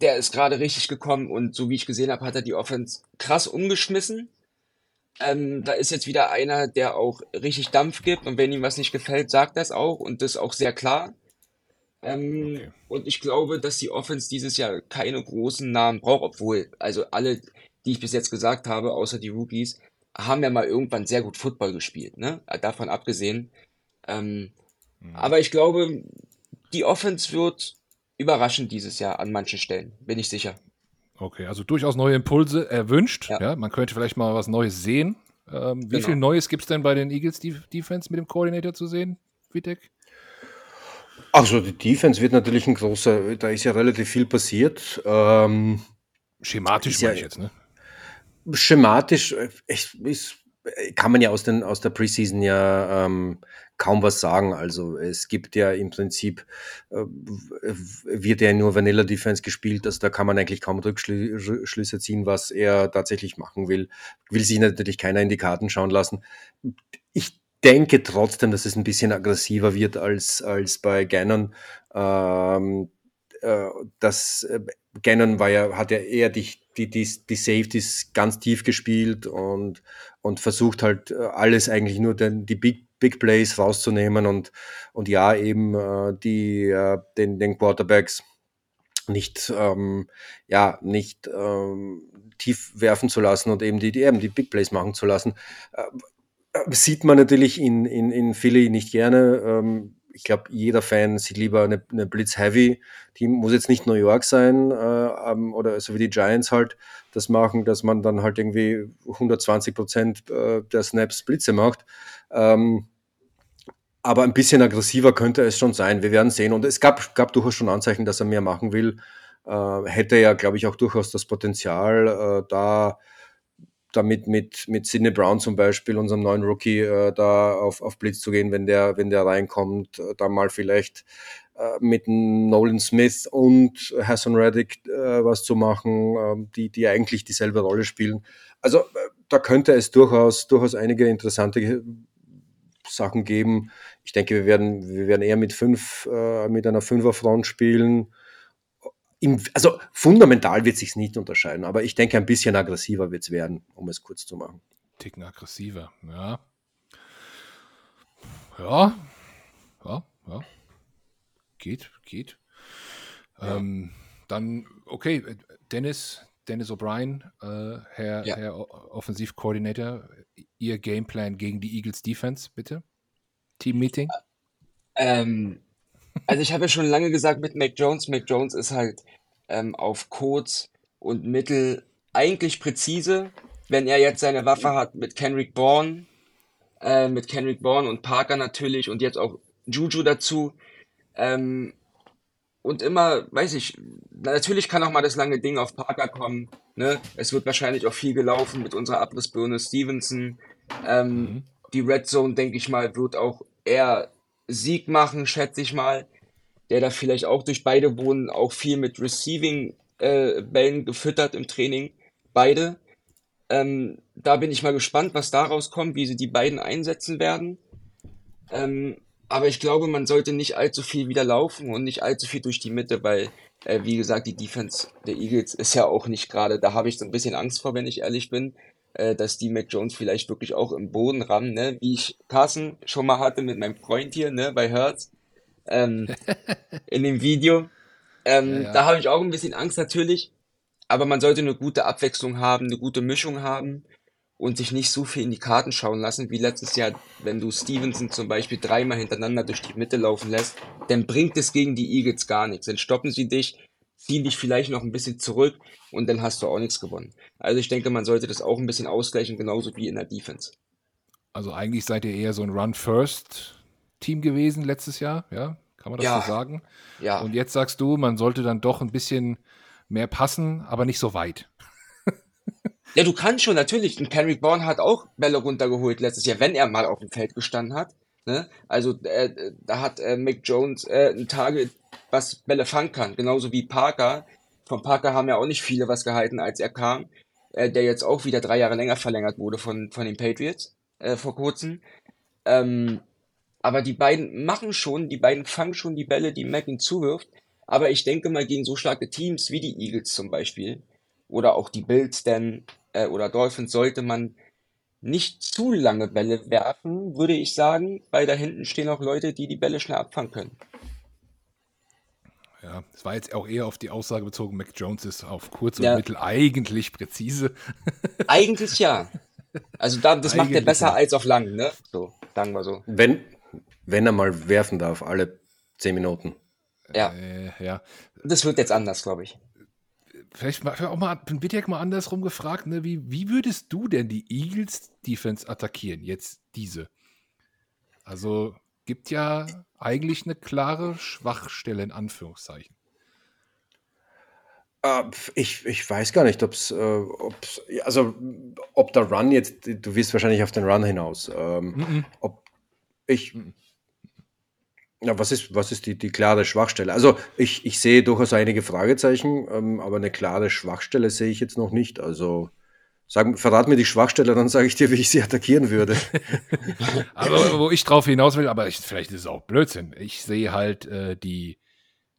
der ist gerade richtig gekommen und so wie ich gesehen habe, hat er die Offense krass umgeschmissen. Ähm, da ist jetzt wieder einer, der auch richtig Dampf gibt und wenn ihm was nicht gefällt, sagt das auch und das auch sehr klar. Ähm, okay. Und ich glaube, dass die Offense dieses Jahr keine großen Namen braucht, obwohl, also alle, die ich bis jetzt gesagt habe, außer die Rookies, haben ja mal irgendwann sehr gut Football gespielt, ne? Davon abgesehen. Ähm, mhm. Aber ich glaube, die Offense wird überraschend dieses Jahr an manchen Stellen, bin ich sicher. Okay, also durchaus neue Impulse erwünscht. Ja. ja man könnte vielleicht mal was Neues sehen. Ähm, wie genau. viel Neues gibt es denn bei den Eagles Defense mit dem Koordinator zu sehen, Vitek? Also die Defense wird natürlich ein großer, da ist ja relativ viel passiert. Ähm, schematisch ja, ich jetzt, ne? Schematisch äh, ist, ist, kann man ja aus, den, aus der Preseason ja ähm, kaum was sagen. Also es gibt ja im Prinzip, äh, wird ja nur Vanilla Defense gespielt, also da kann man eigentlich kaum Rückschlüsse ziehen, was er tatsächlich machen will. Will sich natürlich keiner in die Karten schauen lassen. Ich denke trotzdem, dass es ein bisschen aggressiver wird als, als bei Gannon. Ähm, äh, das äh, Gannon war ja, hat ja eher die, die, die, die Safeties ganz tief gespielt und, und versucht halt äh, alles eigentlich nur den, die Big Big Plays rauszunehmen und, und ja, eben äh, die, äh, den, den Quarterbacks nicht, ähm, ja, nicht ähm, tief werfen zu lassen und eben die, die, eben die Big Plays machen zu lassen. Äh, sieht man natürlich in, in, in Philly nicht gerne. Ähm, ich glaube, jeder Fan sieht lieber eine, eine Blitz-Heavy-Team. Muss jetzt nicht New York sein äh, ähm, oder so wie die Giants halt das machen, dass man dann halt irgendwie 120 Prozent äh, der Snaps Blitze macht. Ähm, aber ein bisschen aggressiver könnte es schon sein. Wir werden sehen. Und es gab, gab durchaus schon Anzeichen, dass er mehr machen will. Äh, hätte ja, glaube ich, auch durchaus das Potenzial, äh, da damit mit, mit Sidney Brown zum Beispiel, unserem neuen Rookie, äh, da auf, auf Blitz zu gehen, wenn der, wenn der reinkommt, äh, da mal vielleicht äh, mit Nolan Smith und Hassan Reddick äh, was zu machen, äh, die, die eigentlich dieselbe Rolle spielen. Also äh, da könnte es durchaus, durchaus einige interessante Sachen geben. Ich denke, wir werden, wir werden eher mit fünf, äh, mit einer Fünferfront spielen. Im, also fundamental wird sich nicht unterscheiden, aber ich denke, ein bisschen aggressiver wird es werden, um es kurz zu machen. Ticken aggressiver, ja. Ja, ja, ja. Geht, geht. Ja. Ähm, dann, okay, Dennis, Dennis O'Brien, äh, Herr, ja. Herr Offensivkoordinator, Ihr Gameplan gegen die Eagles Defense, bitte? Team-Meeting? Ähm, also ich habe ja schon lange gesagt mit Mac Jones, Mac Jones ist halt ähm, auf kurz und mittel eigentlich präzise. Wenn er jetzt seine Waffe hat mit Kenrick Bourne, äh, mit Kenrick Bourne und Parker natürlich und jetzt auch Juju dazu. Ähm, und immer, weiß ich, natürlich kann auch mal das lange Ding auf Parker kommen. Ne? Es wird wahrscheinlich auch viel gelaufen mit unserer Abrissbirne Stevenson. Ähm, mhm. Die Red Zone, denke ich mal, wird auch eher Sieg machen, schätze ich mal. Der da vielleicht auch durch beide wurden auch viel mit Receiving-Bällen äh, gefüttert im Training. Beide. Ähm, da bin ich mal gespannt, was daraus kommt, wie sie die beiden einsetzen werden. Ähm, aber ich glaube, man sollte nicht allzu viel wieder laufen und nicht allzu viel durch die Mitte, weil, äh, wie gesagt, die Defense der Eagles ist ja auch nicht gerade, da habe ich so ein bisschen Angst vor, wenn ich ehrlich bin, äh, dass die Mac Jones vielleicht wirklich auch im Boden rammen, ne? wie ich Carsten schon mal hatte mit meinem Freund hier, ne, bei Hertz, ähm, in dem Video. Ähm, ja, ja. Da habe ich auch ein bisschen Angst natürlich, aber man sollte eine gute Abwechslung haben, eine gute Mischung haben und sich nicht so viel in die Karten schauen lassen, wie letztes Jahr, wenn du Stevenson zum Beispiel dreimal hintereinander durch die Mitte laufen lässt, dann bringt es gegen die Eagles gar nichts. Dann stoppen sie dich, ziehen dich vielleicht noch ein bisschen zurück und dann hast du auch nichts gewonnen. Also ich denke, man sollte das auch ein bisschen ausgleichen, genauso wie in der Defense. Also eigentlich seid ihr eher so ein Run-First-Team gewesen letztes Jahr, ja? Kann man das ja. so sagen? Ja. Und jetzt sagst du, man sollte dann doch ein bisschen mehr passen, aber nicht so weit. Ja, du kannst schon, natürlich. Und Kendrick Bourne hat auch Bälle runtergeholt letztes Jahr, wenn er mal auf dem Feld gestanden hat. Ne? Also äh, da hat äh, Mick Jones äh, ein Tage, was Bälle fangen kann. Genauso wie Parker. Von Parker haben ja auch nicht viele was gehalten, als er kam. Äh, der jetzt auch wieder drei Jahre länger verlängert wurde von, von den Patriots äh, vor kurzem. Ähm, aber die beiden machen schon, die beiden fangen schon die Bälle, die Mac ihnen zuwirft. Aber ich denke mal, gegen so starke Teams wie die Eagles zum Beispiel oder auch die Bills, denn äh, oder Dolphins sollte man nicht zu lange Bälle werfen, würde ich sagen, weil da hinten stehen auch Leute, die die Bälle schnell abfangen können. Ja, es war jetzt auch eher auf die Aussage bezogen, Mac Jones ist auf kurz und ja. mittel eigentlich präzise. Eigentlich ja. Also da, das macht er besser ja. als auf lang, ne? So, sagen wir so. Wenn, wenn er mal werfen darf, alle zehn Minuten. Ja. Äh, ja. Das wird jetzt anders, glaube ich. Vielleicht auch mal Wittek mal andersrum gefragt, ne? wie, wie würdest du denn die Eagles Defense attackieren? Jetzt diese. Also gibt ja eigentlich eine klare Schwachstelle in Anführungszeichen. Uh, ich, ich weiß gar nicht, ob's, uh, ob's, also ob der Run jetzt, du wirst wahrscheinlich auf den Run hinaus. Ähm, mm -mm. Ob ich, ja, was ist, was ist die, die klare Schwachstelle? Also ich, ich sehe durchaus einige Fragezeichen, ähm, aber eine klare Schwachstelle sehe ich jetzt noch nicht. Also Sag, verrat mir die Schwachstelle, dann sage ich dir, wie ich sie attackieren würde. aber wo ich drauf hinaus will, aber ich, vielleicht ist es auch Blödsinn. Ich sehe halt, äh, die,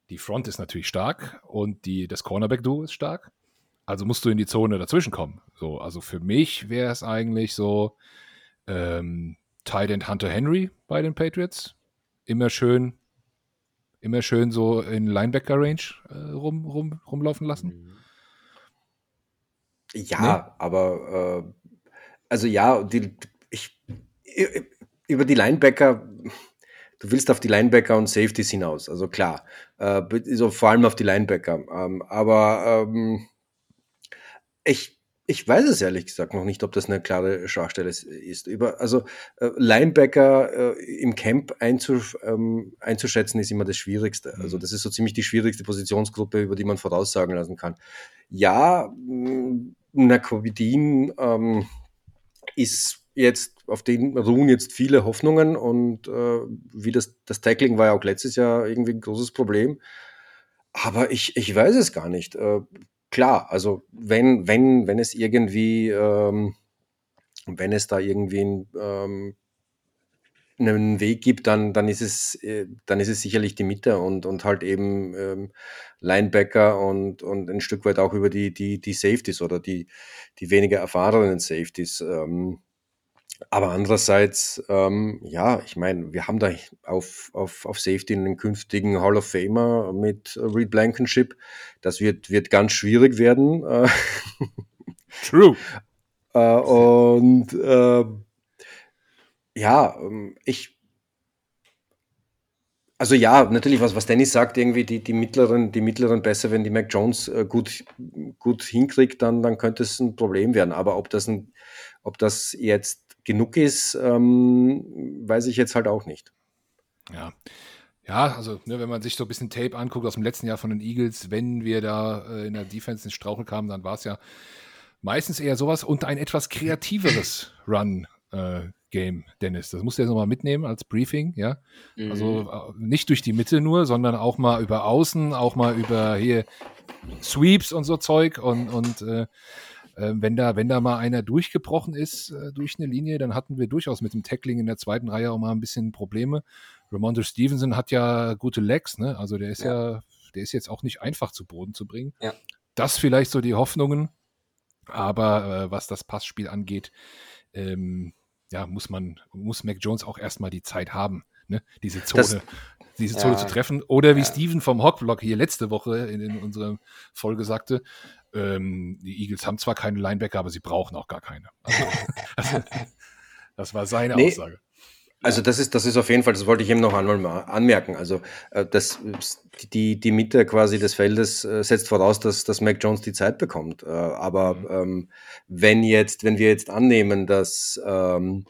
die Front ist natürlich stark und die, das Cornerback-Duo ist stark. Also musst du in die Zone dazwischen kommen. So, also für mich wäre es eigentlich so ähm, Tight End Hunter Henry bei den Patriots. Immer schön, immer schön so in Linebacker-Range äh, rum, rum, rumlaufen lassen. Mhm. Ja, ne? aber äh, also ja, die, ich, über die Linebacker, du willst auf die Linebacker und Safeties hinaus, also klar, äh, so vor allem auf die Linebacker. Ähm, aber ähm, ich, ich weiß es ehrlich gesagt noch nicht, ob das eine klare Schwachstelle ist. Über, also äh, Linebacker äh, im Camp einzusch ähm, einzuschätzen ist immer das Schwierigste. Also mhm. Also das ist so ziemlich die schwierigste Positionsgruppe, über die man voraussagen lassen kann. Ja, mh, Nakovidin ähm, ist jetzt, auf den ruhen jetzt viele Hoffnungen und äh, wie das, das Tackling war ja auch letztes Jahr irgendwie ein großes Problem. Aber ich, ich weiß es gar nicht. Äh, klar, also wenn, wenn, wenn es irgendwie, ähm, wenn es da irgendwie ein ähm, einen Weg gibt, dann, dann, ist es, äh, dann ist es sicherlich die Mitte und, und halt eben ähm, Linebacker und, und ein Stück weit auch über die, die, die Safeties oder die, die weniger erfahrenen Safeties. Ähm, aber andererseits, ähm, ja, ich meine, wir haben da auf, auf, auf Safety einen künftigen Hall of Famer mit Reed Blankenship. Das wird, wird ganz schwierig werden. Äh. True. äh, und äh, ja, ähm, ich. Also ja, natürlich, was, was Dennis sagt, irgendwie die, die mittleren, die mittleren besser, wenn die Mac Jones äh, gut, gut hinkriegt, dann, dann könnte es ein Problem werden. Aber ob das, ein, ob das jetzt genug ist, ähm, weiß ich jetzt halt auch nicht. Ja. Ja, also ne, wenn man sich so ein bisschen Tape anguckt aus dem letzten Jahr von den Eagles, wenn wir da äh, in der Defense ins Strauchel kamen, dann war es ja meistens eher sowas und ein etwas kreativeres Run äh, Game, Dennis. Das musst du jetzt nochmal mitnehmen als Briefing, ja. Mhm. Also nicht durch die Mitte nur, sondern auch mal über Außen, auch mal über hier Sweeps und so Zeug und, und äh, äh, wenn da, wenn da mal einer durchgebrochen ist äh, durch eine Linie, dann hatten wir durchaus mit dem Tackling in der zweiten Reihe auch mal ein bisschen Probleme. Ramondo Stevenson hat ja gute Legs, ne? Also der ist ja. ja, der ist jetzt auch nicht einfach zu Boden zu bringen. Ja. Das vielleicht so die Hoffnungen. Aber äh, was das Passspiel angeht, ähm, ja, muss man, muss Mac Jones auch erstmal die Zeit haben, ne? diese Zone, das, diese Zone ja, zu treffen. Oder wie ja. Steven vom Hawkblock hier letzte Woche in, in unserer Folge sagte, ähm, die Eagles haben zwar keine Linebacker, aber sie brauchen auch gar keine. Also, also, das war seine nee, Aussage. Also das ist, das ist auf jeden Fall, das wollte ich eben noch einmal mal anmerken. Also äh, das, die, die Mitte quasi des Feldes äh, setzt voraus, dass, dass Mac Jones die Zeit bekommt. Äh, aber mhm. ähm, wenn jetzt, wenn wir jetzt annehmen, dass, ähm,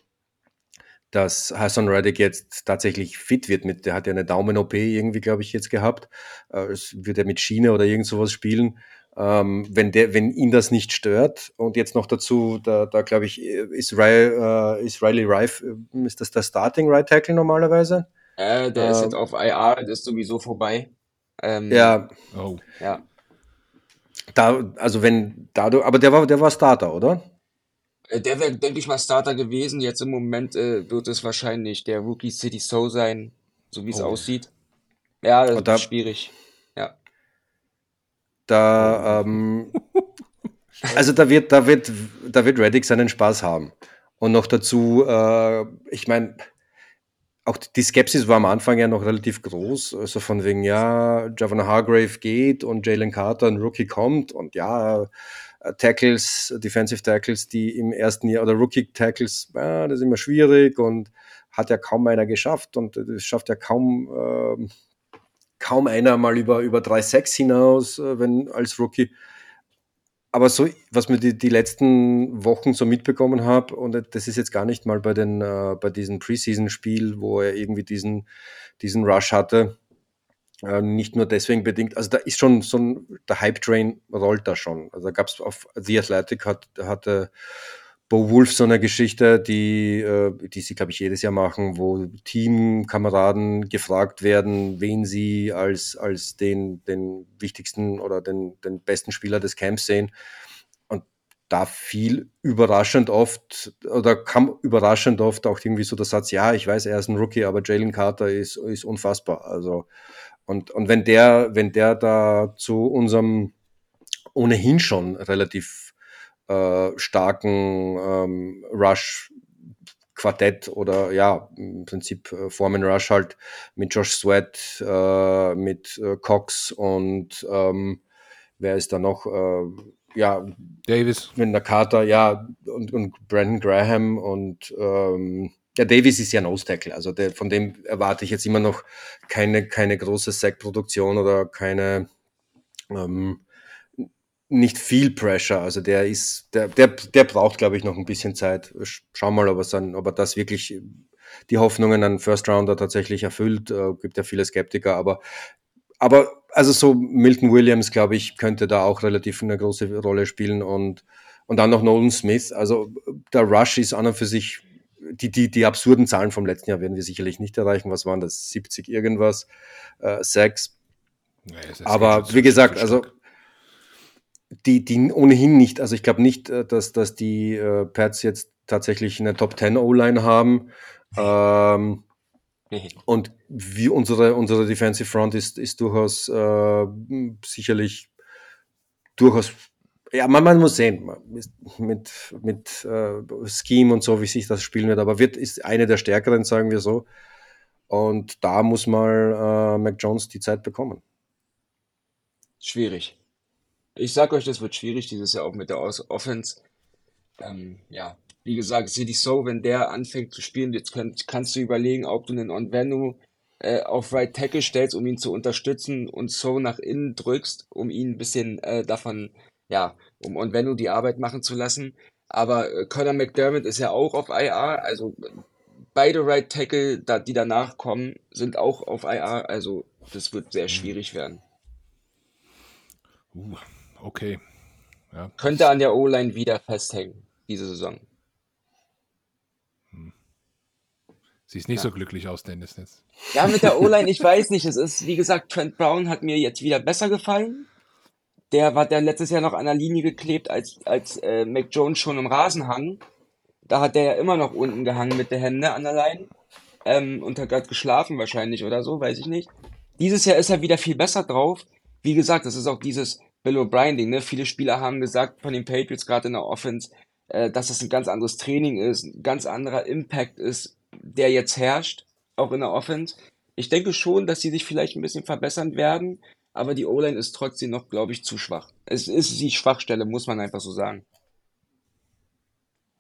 dass Hassan Reddick jetzt tatsächlich fit wird, mit, der hat ja eine Daumen-OP irgendwie, glaube ich, jetzt gehabt, äh, es wird er mit Schiene oder irgend sowas spielen, ähm, wenn, der, wenn ihn das nicht stört und jetzt noch dazu, da, da glaube ich, ist, Riley, äh, ist Riley Rife, äh, ist das der Starting Right Tackle normalerweise? Äh, der äh, ist jetzt auf IR, der ist sowieso vorbei. Ähm, ja. Oh. Ja. Da, also wenn dadurch, aber der war, der war Starter, oder? Äh, der wäre, denke ich mal, Starter gewesen. Jetzt im Moment äh, wird es wahrscheinlich der Rookie City So sein, so wie es oh. aussieht. Ja, das da, ist schwierig. Da, ähm, also da wird, da wird, da wird Reddick seinen Spaß haben. Und noch dazu, äh, ich meine, auch die Skepsis war am Anfang ja noch relativ groß, also von wegen, ja, Javon Hargrave geht und Jalen Carter, ein Rookie, kommt. Und ja, äh, Tackles, Defensive Tackles, die im ersten Jahr oder Rookie Tackles, ja, das ist immer schwierig und hat ja kaum einer geschafft. Und es schafft ja kaum, äh, kaum einer mal über, über 3-6 hinaus, äh, wenn als Rookie aber so, was mir die, die letzten Wochen so mitbekommen habe, und das ist jetzt gar nicht mal bei den, äh, bei diesem Preseason-Spiel, wo er irgendwie diesen, diesen Rush hatte, äh, nicht nur deswegen bedingt, also da ist schon so ein, der Hype-Train rollt da schon. Also da gab es auf The Athletic hat, hatte Bo Wolf so eine Geschichte, die, äh, die sie, glaube ich, jedes Jahr machen, wo Teamkameraden gefragt werden, wen sie als, als den, den wichtigsten oder den, den besten Spieler des Camps sehen. Und da fiel überraschend oft oder kam überraschend oft auch irgendwie so der Satz, ja, ich weiß, er ist ein Rookie, aber Jalen Carter ist, ist unfassbar. Also, und, und wenn der, wenn der da zu unserem ohnehin schon relativ äh, starken ähm, Rush Quartett oder ja, im Prinzip äh, Foreman Rush halt mit Josh Sweat, äh, mit äh, Cox und ähm, wer ist da noch? Äh, ja, Davis. Mit der Carter, ja, und, und Brandon Graham und ähm, ja, Davis ist ja ein Nose-Tackle, also der, von dem erwarte ich jetzt immer noch keine, keine große Sack-Produktion oder keine ähm, nicht viel Pressure. Also der ist, der, der, der braucht, glaube ich, noch ein bisschen Zeit. Schau mal, ob er, dann, ob er das wirklich die Hoffnungen an First Rounder tatsächlich erfüllt. Äh, gibt ja viele Skeptiker, aber, aber also so Milton Williams, glaube ich, könnte da auch relativ eine große Rolle spielen und, und dann noch Nolan Smith. Also der Rush ist an und für sich, die, die, die absurden Zahlen vom letzten Jahr werden wir sicherlich nicht erreichen. Was waren das? 70 irgendwas, äh, 6. Ja, aber wie gesagt, also die, die ohnehin nicht, also ich glaube nicht, äh, dass, dass die äh, Pats jetzt tatsächlich eine Top 10 O-Line haben. Ähm, und wie unsere, unsere Defensive Front ist, ist durchaus äh, sicherlich durchaus, ja, man, man muss sehen, mit, mit äh, Scheme und so, wie sich das spielen wird, aber wird ist eine der stärkeren, sagen wir so. Und da muss mal äh, Mac Jones die Zeit bekommen. Schwierig. Ich sag euch, das wird schwierig dieses Jahr auch mit der Offense. Ähm, ja, wie gesagt, ich so, wenn der anfängt zu spielen, jetzt könnt, kannst du überlegen, ob du einen Onvenu äh, auf Right Tackle stellst, um ihn zu unterstützen und so nach innen drückst, um ihn ein bisschen äh, davon, ja, um Onvenu die Arbeit machen zu lassen. Aber äh, Conor McDermott ist ja auch auf IR, also beide Right Tackle, da, die danach kommen, sind auch auf IR, also das wird sehr mhm. schwierig werden. Uh, okay. Ja. Könnte an der O-Line wieder festhängen, diese Saison. Hm. Siehst nicht ja. so glücklich aus, Dennis. Jetzt. Ja, mit der O-Line, ich weiß nicht. Es ist, wie gesagt, Trent Brown hat mir jetzt wieder besser gefallen. Der war der letztes Jahr noch an der Linie geklebt, als, als äh, Mac Jones schon im Rasen hang. Da hat der ja immer noch unten gehangen mit der Hände an der Line. Ähm, und hat gerade geschlafen wahrscheinlich oder so, weiß ich nicht. Dieses Jahr ist er wieder viel besser drauf. Wie gesagt, das ist auch dieses Bill O'Brien-Ding. Ne? Viele Spieler haben gesagt von den Patriots gerade in der Offense, äh, dass das ein ganz anderes Training ist, ein ganz anderer Impact ist, der jetzt herrscht, auch in der Offense. Ich denke schon, dass sie sich vielleicht ein bisschen verbessern werden, aber die O-Line ist trotzdem noch, glaube ich, zu schwach. Es ist die Schwachstelle, muss man einfach so sagen.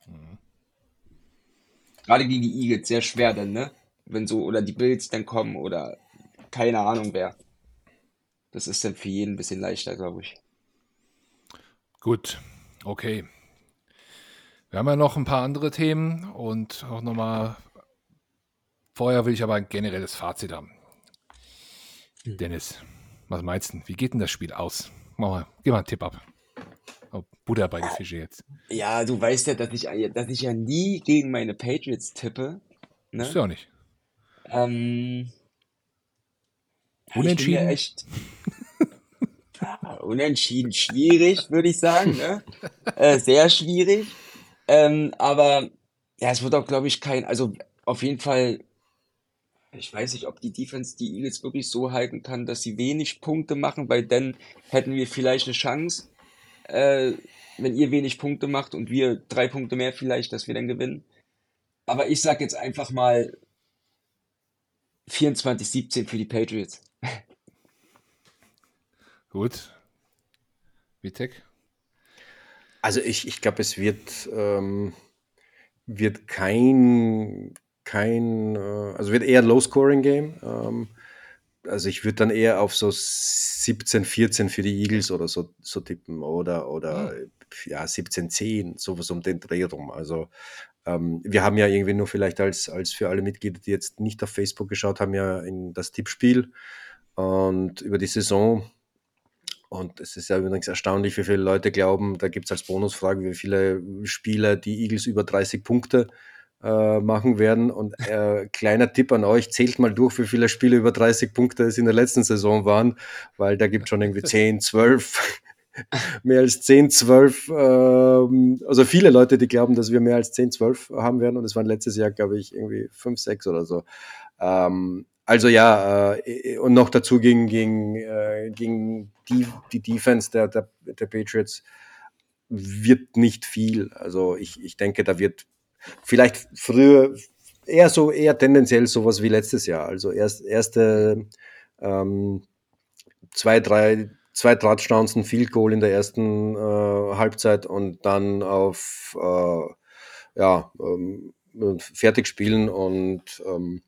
Mhm. Gerade gegen die Eagles sehr schwer dann, ne? Wenn so, oder die Bills dann kommen oder keine Ahnung wer. Das ist dann für jeden ein bisschen leichter, glaube ich. Gut, okay. Wir haben ja noch ein paar andere Themen und auch nochmal. Vorher will ich aber ein generelles Fazit haben. Hm. Dennis, was meinst du? Wie geht denn das Spiel aus? Mach mal, gib mal einen Tipp ab. Oh, Buddha bei den Fische jetzt. Ja, du weißt ja, dass ich, dass ich ja nie gegen meine Patriots tippe. Ne? Ist ja auch nicht. Ähm, Unentschieden? Ja echt, unentschieden schwierig, würde ich sagen. Ne? Äh, sehr schwierig. Ähm, aber ja, es wird auch, glaube ich, kein, also auf jeden Fall, ich weiß nicht, ob die Defense die Eagles wirklich so halten kann, dass sie wenig Punkte machen, weil dann hätten wir vielleicht eine Chance. Äh, wenn ihr wenig Punkte macht und wir drei Punkte mehr vielleicht, dass wir dann gewinnen. Aber ich sag jetzt einfach mal 24-17 für die Patriots. Gut. Vitek? Also ich, ich glaube, es wird, ähm, wird kein, kein, äh, also wird eher Low-Scoring-Game. Ähm, also ich würde dann eher auf so 17, 14 für die Eagles oder so, so tippen oder, oder Hm. ja, 17, 10, sowas um den Dreh rum. Also ähm, wir haben ja irgendwie nur vielleicht als, als für alle Mitglieder, die jetzt nicht auf Facebook geschaut haben, ja in das Tippspiel und über die Saison. Und es ist ja übrigens erstaunlich, wie viele Leute glauben, da gibt es als Bonusfrage, wie viele Spieler die Eagles über 30 Punkte äh, machen werden. Und äh, kleiner Tipp an euch, zählt mal durch, wie viele Spiele über 30 Punkte es in der letzten Saison waren, weil da gibt es schon irgendwie 10, 12, mehr als 10, 12, ähm, also viele Leute, die glauben, dass wir mehr als 10, 12 haben werden. Und es waren letztes Jahr, glaube ich, irgendwie 5, 6 oder so. Ähm, also ja, äh, und noch dazu gegen, gegen, äh, gegen die, die Defense der, der, der Patriots wird nicht viel. Also ich, ich denke, da wird vielleicht früher eher so, eher tendenziell sowas wie letztes Jahr. Also erst, erste ähm, zwei, drei, zwei Touchdowns, ein Field Goal in der ersten äh, Halbzeit und dann auf äh, ja, ähm, fertig spielen und ähm,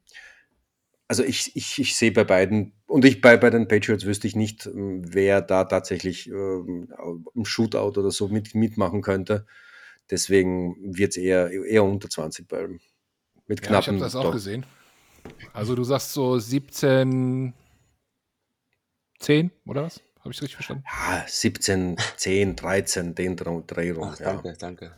also ich, ich, ich sehe bei beiden, und ich bei, bei den Patriots wüsste ich nicht, ähm, wer da tatsächlich ähm, im Shootout oder so mit, mitmachen könnte. Deswegen wird es eher, eher unter 20 bleiben. Mit Ja, ich knappen. habe das auch doch. gesehen. Also du sagst so 17, 10 oder was? Habe ich richtig verstanden? Ja, 17, 10, 13, den Dre- Dreh rum. Ach, ja. danke, danke,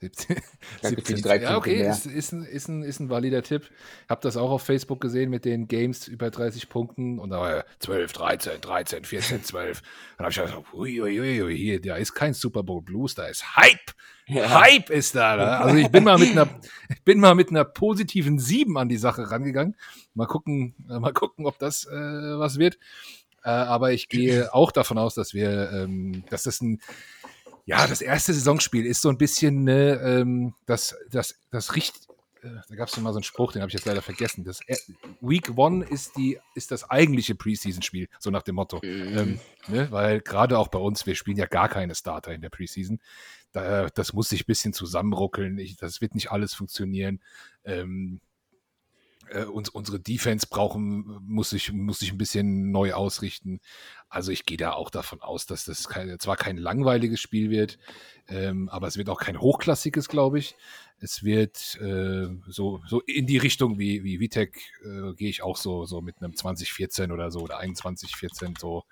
danke. 17, Danke für die 17, ja, okay, ist, ist, ein, ist, ein, ist ein valider Tipp. Hab das auch auf Facebook gesehen mit den Games über 30 Punkten und da war ja 12, 13, 13, 14, 12. Dann habe ich gedacht, ui, ui, ui, ui, hier, da ist kein Super Bowl Blues, da ist Hype. Ja. Hype ist da. Ne? Also ich bin mal mit einer, ich bin mal mit einer positiven 7 an die Sache rangegangen. Mal gucken, äh, mal gucken, ob das äh, was wird. Äh, aber ich gehe auch davon aus, dass wir, ähm, dass das ein, ja, das erste Saisonspiel ist so ein bisschen, ne, ähm, das, das, das riecht. äh, Da gab es mal so einen Spruch, den habe ich jetzt leider vergessen. Das er- Week One ist die, ist das eigentliche Preseason-Spiel, so nach dem Motto. Mhm. Ähm, ne, weil gerade auch bei uns, wir spielen ja gar keine Starter in der Preseason. Da, das muss sich ein bisschen zusammenruckeln. Ich, das wird nicht alles funktionieren. Ähm, äh, uns, unsere Defense brauchen, muss sich, muss sich ein bisschen neu ausrichten. Also ich gehe da auch davon aus, dass das keine, zwar kein langweiliges Spiel wird, ähm, aber es wird auch kein hochklassiges, glaube ich. Es wird äh, so, so in die Richtung wie, wie Vitek äh, gehe ich auch so, so mit einem 2014 oder so oder 2114 so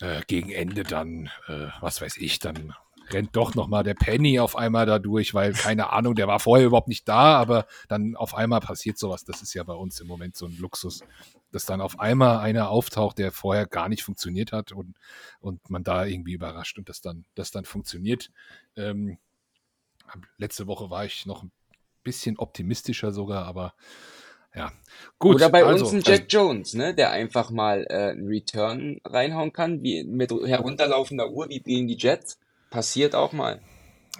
äh, gegen Ende dann, äh, was weiß ich, dann rennt doch noch mal der Penny auf einmal da durch, weil keine Ahnung, der war vorher überhaupt nicht da, aber dann auf einmal passiert sowas. Das ist ja bei uns im Moment so ein Luxus, dass dann auf einmal einer auftaucht, der vorher gar nicht funktioniert hat und, und man da irgendwie überrascht und das dann, das dann funktioniert. Ähm, letzte Woche war ich noch ein bisschen optimistischer sogar, aber ja. Gut, Oder bei also, uns ein Jack Jones, ne, der einfach mal äh, einen Return reinhauen kann, wie mit herunterlaufender Uhr, wie gegen die Jets. Passiert auch mal.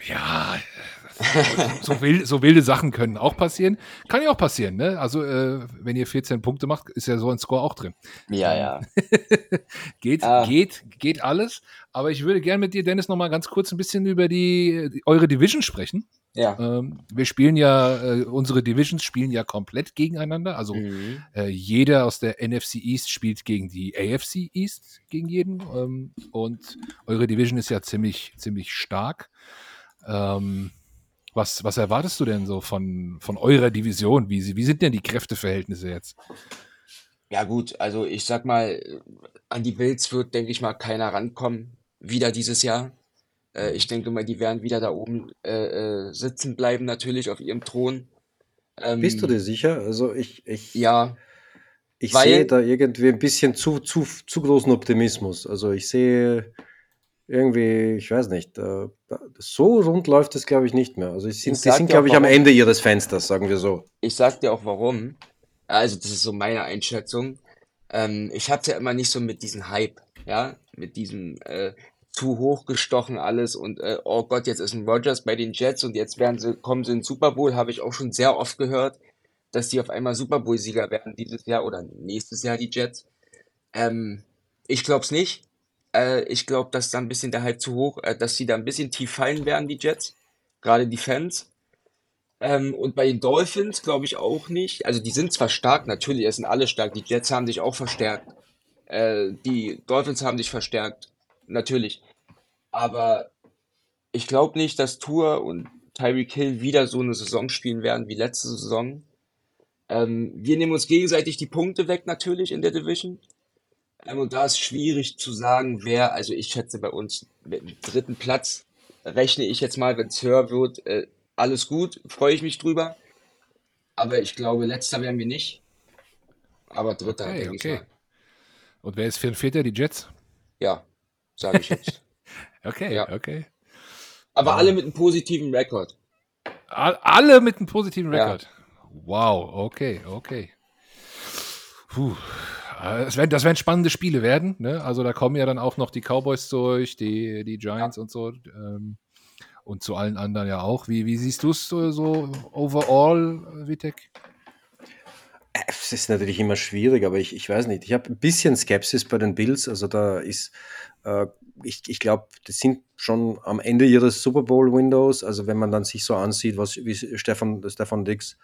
Ja, so, wild, so wilde Sachen können auch passieren. Kann ja auch passieren, ne? Also, äh, wenn ihr 14 Punkte macht, ist ja so ein Score auch drin. Ja, ja. geht, Ah. geht, geht alles. Aber ich würde gerne mit dir, Dennis, noch mal ganz kurz ein bisschen über die, die eure Division sprechen. Ja. Ähm, wir spielen ja, äh, unsere Divisions spielen ja komplett gegeneinander. Also Mhm. äh, jeder aus der NFC East spielt gegen die AFC East, gegen jeden. Ähm, und eure Division ist ja ziemlich, ziemlich stark. Ähm, was, was erwartest du denn so von, von eurer Division? Wie, wie sind denn die Kräfteverhältnisse jetzt? Ja, gut, also ich sag mal, an die Bills wird, denke ich mal, keiner rankommen. Wieder dieses Jahr. Äh, ich denke mal, die werden wieder da oben äh, äh, sitzen bleiben, natürlich auf ihrem Thron. Ähm, Bist du dir sicher? Also ich, ich, Ja, ich weil- sehe da irgendwie ein bisschen zu, zu, zu großen Optimismus. Also ich sehe irgendwie, ich weiß nicht, äh, so rund läuft es, glaube ich, nicht mehr. Also ich sind, die sind, glaube ich, am warum. Ende ihres Fensters, sagen wir so. ich sag dir auch warum. Also, das ist so meine Einschätzung. Ähm, ich hatte ja immer nicht so mit diesem Hype, ja, mit diesem äh, zu hoch gestochen alles und äh, oh Gott, jetzt ist ein Rodgers bei den Jets und jetzt werden sie, kommen sie in den Super Bowl, habe ich auch schon sehr oft gehört, dass die auf einmal Super Bowl-Sieger werden dieses Jahr oder nächstes Jahr die Jets. Ähm, ich glaube es nicht. Äh, ich glaube, dass da ein bisschen der Hype zu hoch, äh, dass sie da ein bisschen tief fallen werden, die Jets. Gerade die Fans. Ähm, und bei den Dolphins glaube ich auch nicht. Also die sind zwar stark, natürlich, es sind alle stark. Die Jets haben sich auch verstärkt. Äh, die Dolphins haben sich verstärkt, natürlich. Aber ich glaube nicht, dass Tour und Tyreek Hill wieder so eine Saison spielen werden wie letzte Saison. Ähm, wir nehmen uns gegenseitig die Punkte weg, natürlich, in der Division. Und da ist schwierig zu sagen, wer, also ich schätze bei uns mit dem dritten Platz, rechne ich jetzt mal, wenn es höher wird, äh, alles gut, freue ich mich drüber. Aber ich glaube, letzter werden wir nicht. Aber dritter, Okay, denke ich okay. mal. Und wer ist für ein Vierter? Die Jets? Ja, sage ich jetzt. Okay, Ja. okay. Aber Ah. alle mit einem positiven Rekord. All- Alle mit einem positiven Ja. Rekord. Wow, okay, okay. Puh. Äh, Das werden, das werden spannende Spiele werden. Ne? Also da kommen ja dann auch noch die Cowboys durch, die, die Giants und so. Ähm, und zu allen anderen ja auch. Wie, wie siehst du es so, so overall, Vitek? Äh, Es ist natürlich immer schwierig, aber ich, ich weiß nicht. Ich habe ein bisschen Skepsis bei den Bills. Also da ist, äh, ich, ich glaube, die sind schon am Ende ihres Super Bowl Windows. Also wenn man dann sich so ansieht, was wie Stefan, Stefan Dix,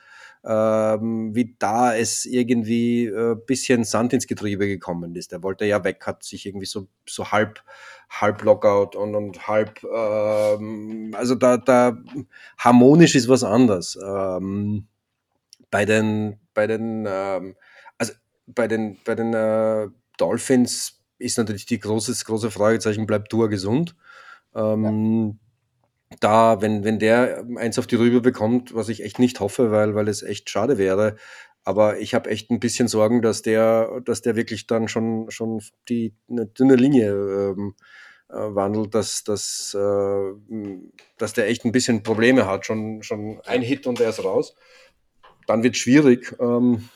ähm, wie da es irgendwie ein bisschen Sand ins Getriebe gekommen ist. Der wollte ja weg, hat sich irgendwie so, so halb, halb Lockout und, und halb, ähm, also da, da harmonisch ist was anderes. Ähm, bei den, bei den, ähm, also bei den, bei den äh, Dolphins ist natürlich die große, das große Fragezeichen, bleibt Tour gesund? Ähm, Da, wenn, wenn der eins auf die Rübe bekommt, was ich echt nicht hoffe, weil, weil es echt schade wäre, aber ich habe echt ein bisschen Sorgen, dass der, dass der wirklich dann schon, schon die eine dünne Linie ähm, äh, wandelt, dass, dass, äh, dass der echt ein bisschen Probleme hat. Schon, schon ein Hit und er ist raus. Dann wird schwierig. Ähm,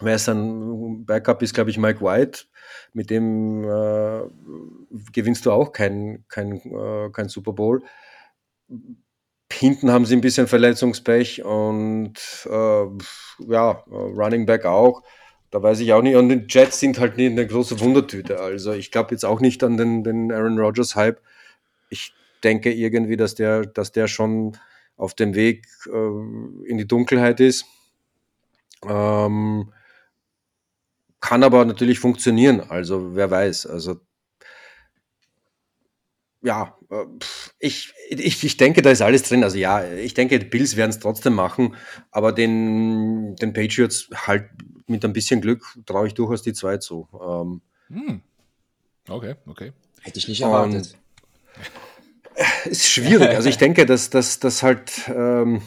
wer ist dann Backup ist, glaube ich, Mike White. Mit dem äh, gewinnst du auch kein, kein, äh, kein Super Bowl. Hinten haben sie ein bisschen Verletzungspech und äh, ja, Running Back auch. Da weiß ich auch nicht. Und die Jets sind halt nicht eine große Wundertüte. Also ich glaube jetzt auch nicht an den, den Aaron Rodgers Hype. Ich denke irgendwie, dass der, dass der schon auf dem Weg äh, in die Dunkelheit ist. Ähm, kann aber natürlich funktionieren. Also wer weiß. Also ja, ich, ich, ich denke, da ist alles drin. Also ja, ich denke, die Bills werden es trotzdem machen, aber den, den Patriots halt mit ein bisschen Glück traue ich durchaus die zwei zu. Ähm, Hm. Okay, okay. Hätte ich nicht Und- erwartet. ist schwierig. Also ich denke, dass, dass, dass halt, ähm,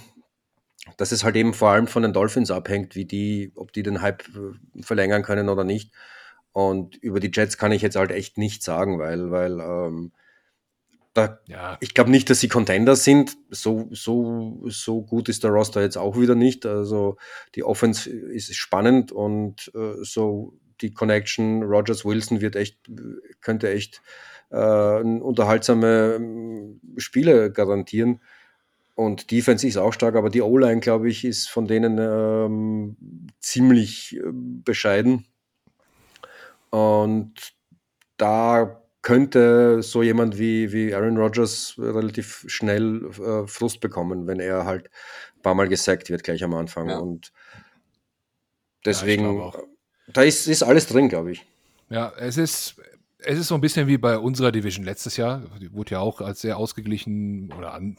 dass es halt eben vor allem von den Dolphins abhängt, wie die, ob die den Hype äh, verlängern können oder nicht. Und über die Jets kann ich jetzt halt echt nichts sagen, weil, weil ähm, da Ja, Ich glaube nicht, dass sie Contender sind. So, so, so gut ist der Roster jetzt auch wieder nicht. Also die Offense ist spannend und äh, so die Connection Rogers Wilson wird echt, könnte echt äh, unterhaltsame ähm, Spiele garantieren. Und Defense ist auch stark, aber die O-Line, glaube ich, ist von denen ähm, ziemlich äh, bescheiden. Und da könnte so jemand wie, wie Aaron Rodgers relativ schnell äh, Frust bekommen, wenn er halt ein paar Mal gesackt wird gleich am Anfang. Ja. Und deswegen, auch. da ist, ist alles drin, glaube ich. Ja, es ist, es ist so ein bisschen wie bei unserer Division letztes Jahr. Die wurde ja auch als sehr ausgeglichen oder an,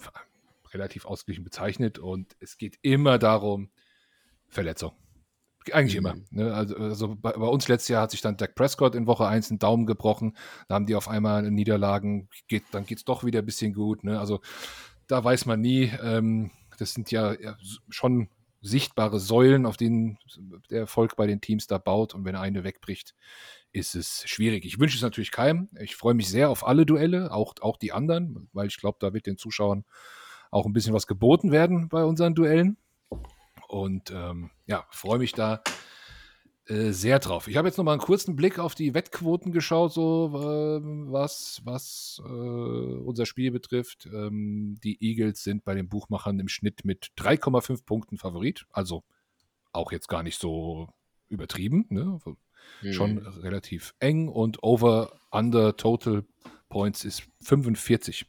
relativ ausgeglichen bezeichnet. Und es geht immer darum, Verletzung. Eigentlich immer. Ne? Also, also bei, bei uns letztes Jahr hat sich dann Dak Prescott in Woche 1 einen Daumen gebrochen. Da haben die auf einmal Niederlagen. Geht, dann geht es doch wieder ein bisschen gut. Ne? Also da weiß man nie. Ähm, das sind ja, ja schon sichtbare Säulen, auf denen der Erfolg bei den Teams da baut. Und wenn eine wegbricht, ist es schwierig. Ich wünsche es natürlich keinem. Ich freue mich sehr auf alle Duelle, auch, auch die anderen, weil ich glaube, da wird den Zuschauern auch ein bisschen was geboten werden bei unseren Duellen. Und ähm, ja, freue mich da. äh, sehr drauf. Ich habe jetzt noch mal einen kurzen Blick auf die Wettquoten geschaut, so äh, was, was äh, unser Spiel betrifft. Ähm, die Eagles sind bei den Buchmachern im Schnitt mit 3,5 Punkten Favorit. Also auch jetzt gar nicht so übertrieben. Ne? Mhm. Schon relativ eng und over under total points ist 45.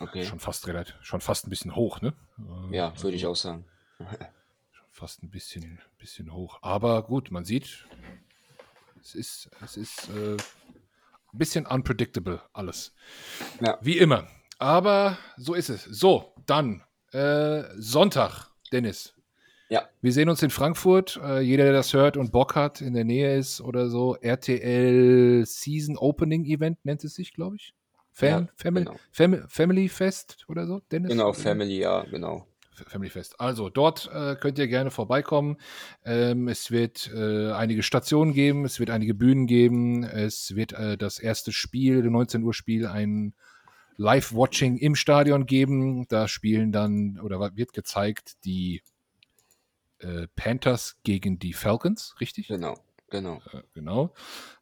Okay. Schon fast relativ, schon fast ein bisschen hoch, ne? Ja, würde ich also auch sagen. Fast ein bisschen, bisschen hoch. Aber gut, man sieht, es ist, es ist äh, ein bisschen unpredictable alles. Ja. Wie immer. Aber so ist es. So, dann äh, Sonntag, Dennis. Ja. Wir sehen uns in Frankfurt. Äh, jeder, der das hört und Bock hat, in der Nähe ist oder so. RTL Season Opening Event nennt es sich, glaube ich. Fam ja, Family, genau. Fam Family Fest oder so, Dennis? Genau, Family, ja, genau. Family Fest. Also dort äh, könnt ihr gerne vorbeikommen. Ähm, es wird äh, einige Stationen geben, es wird einige Bühnen geben, es wird äh, das erste Spiel, 19 Uhr Spiel, ein Live-Watching im Stadion geben. Da spielen dann oder wird gezeigt die äh, Panthers gegen die Falcons, richtig? Genau. Genau. Äh, genau.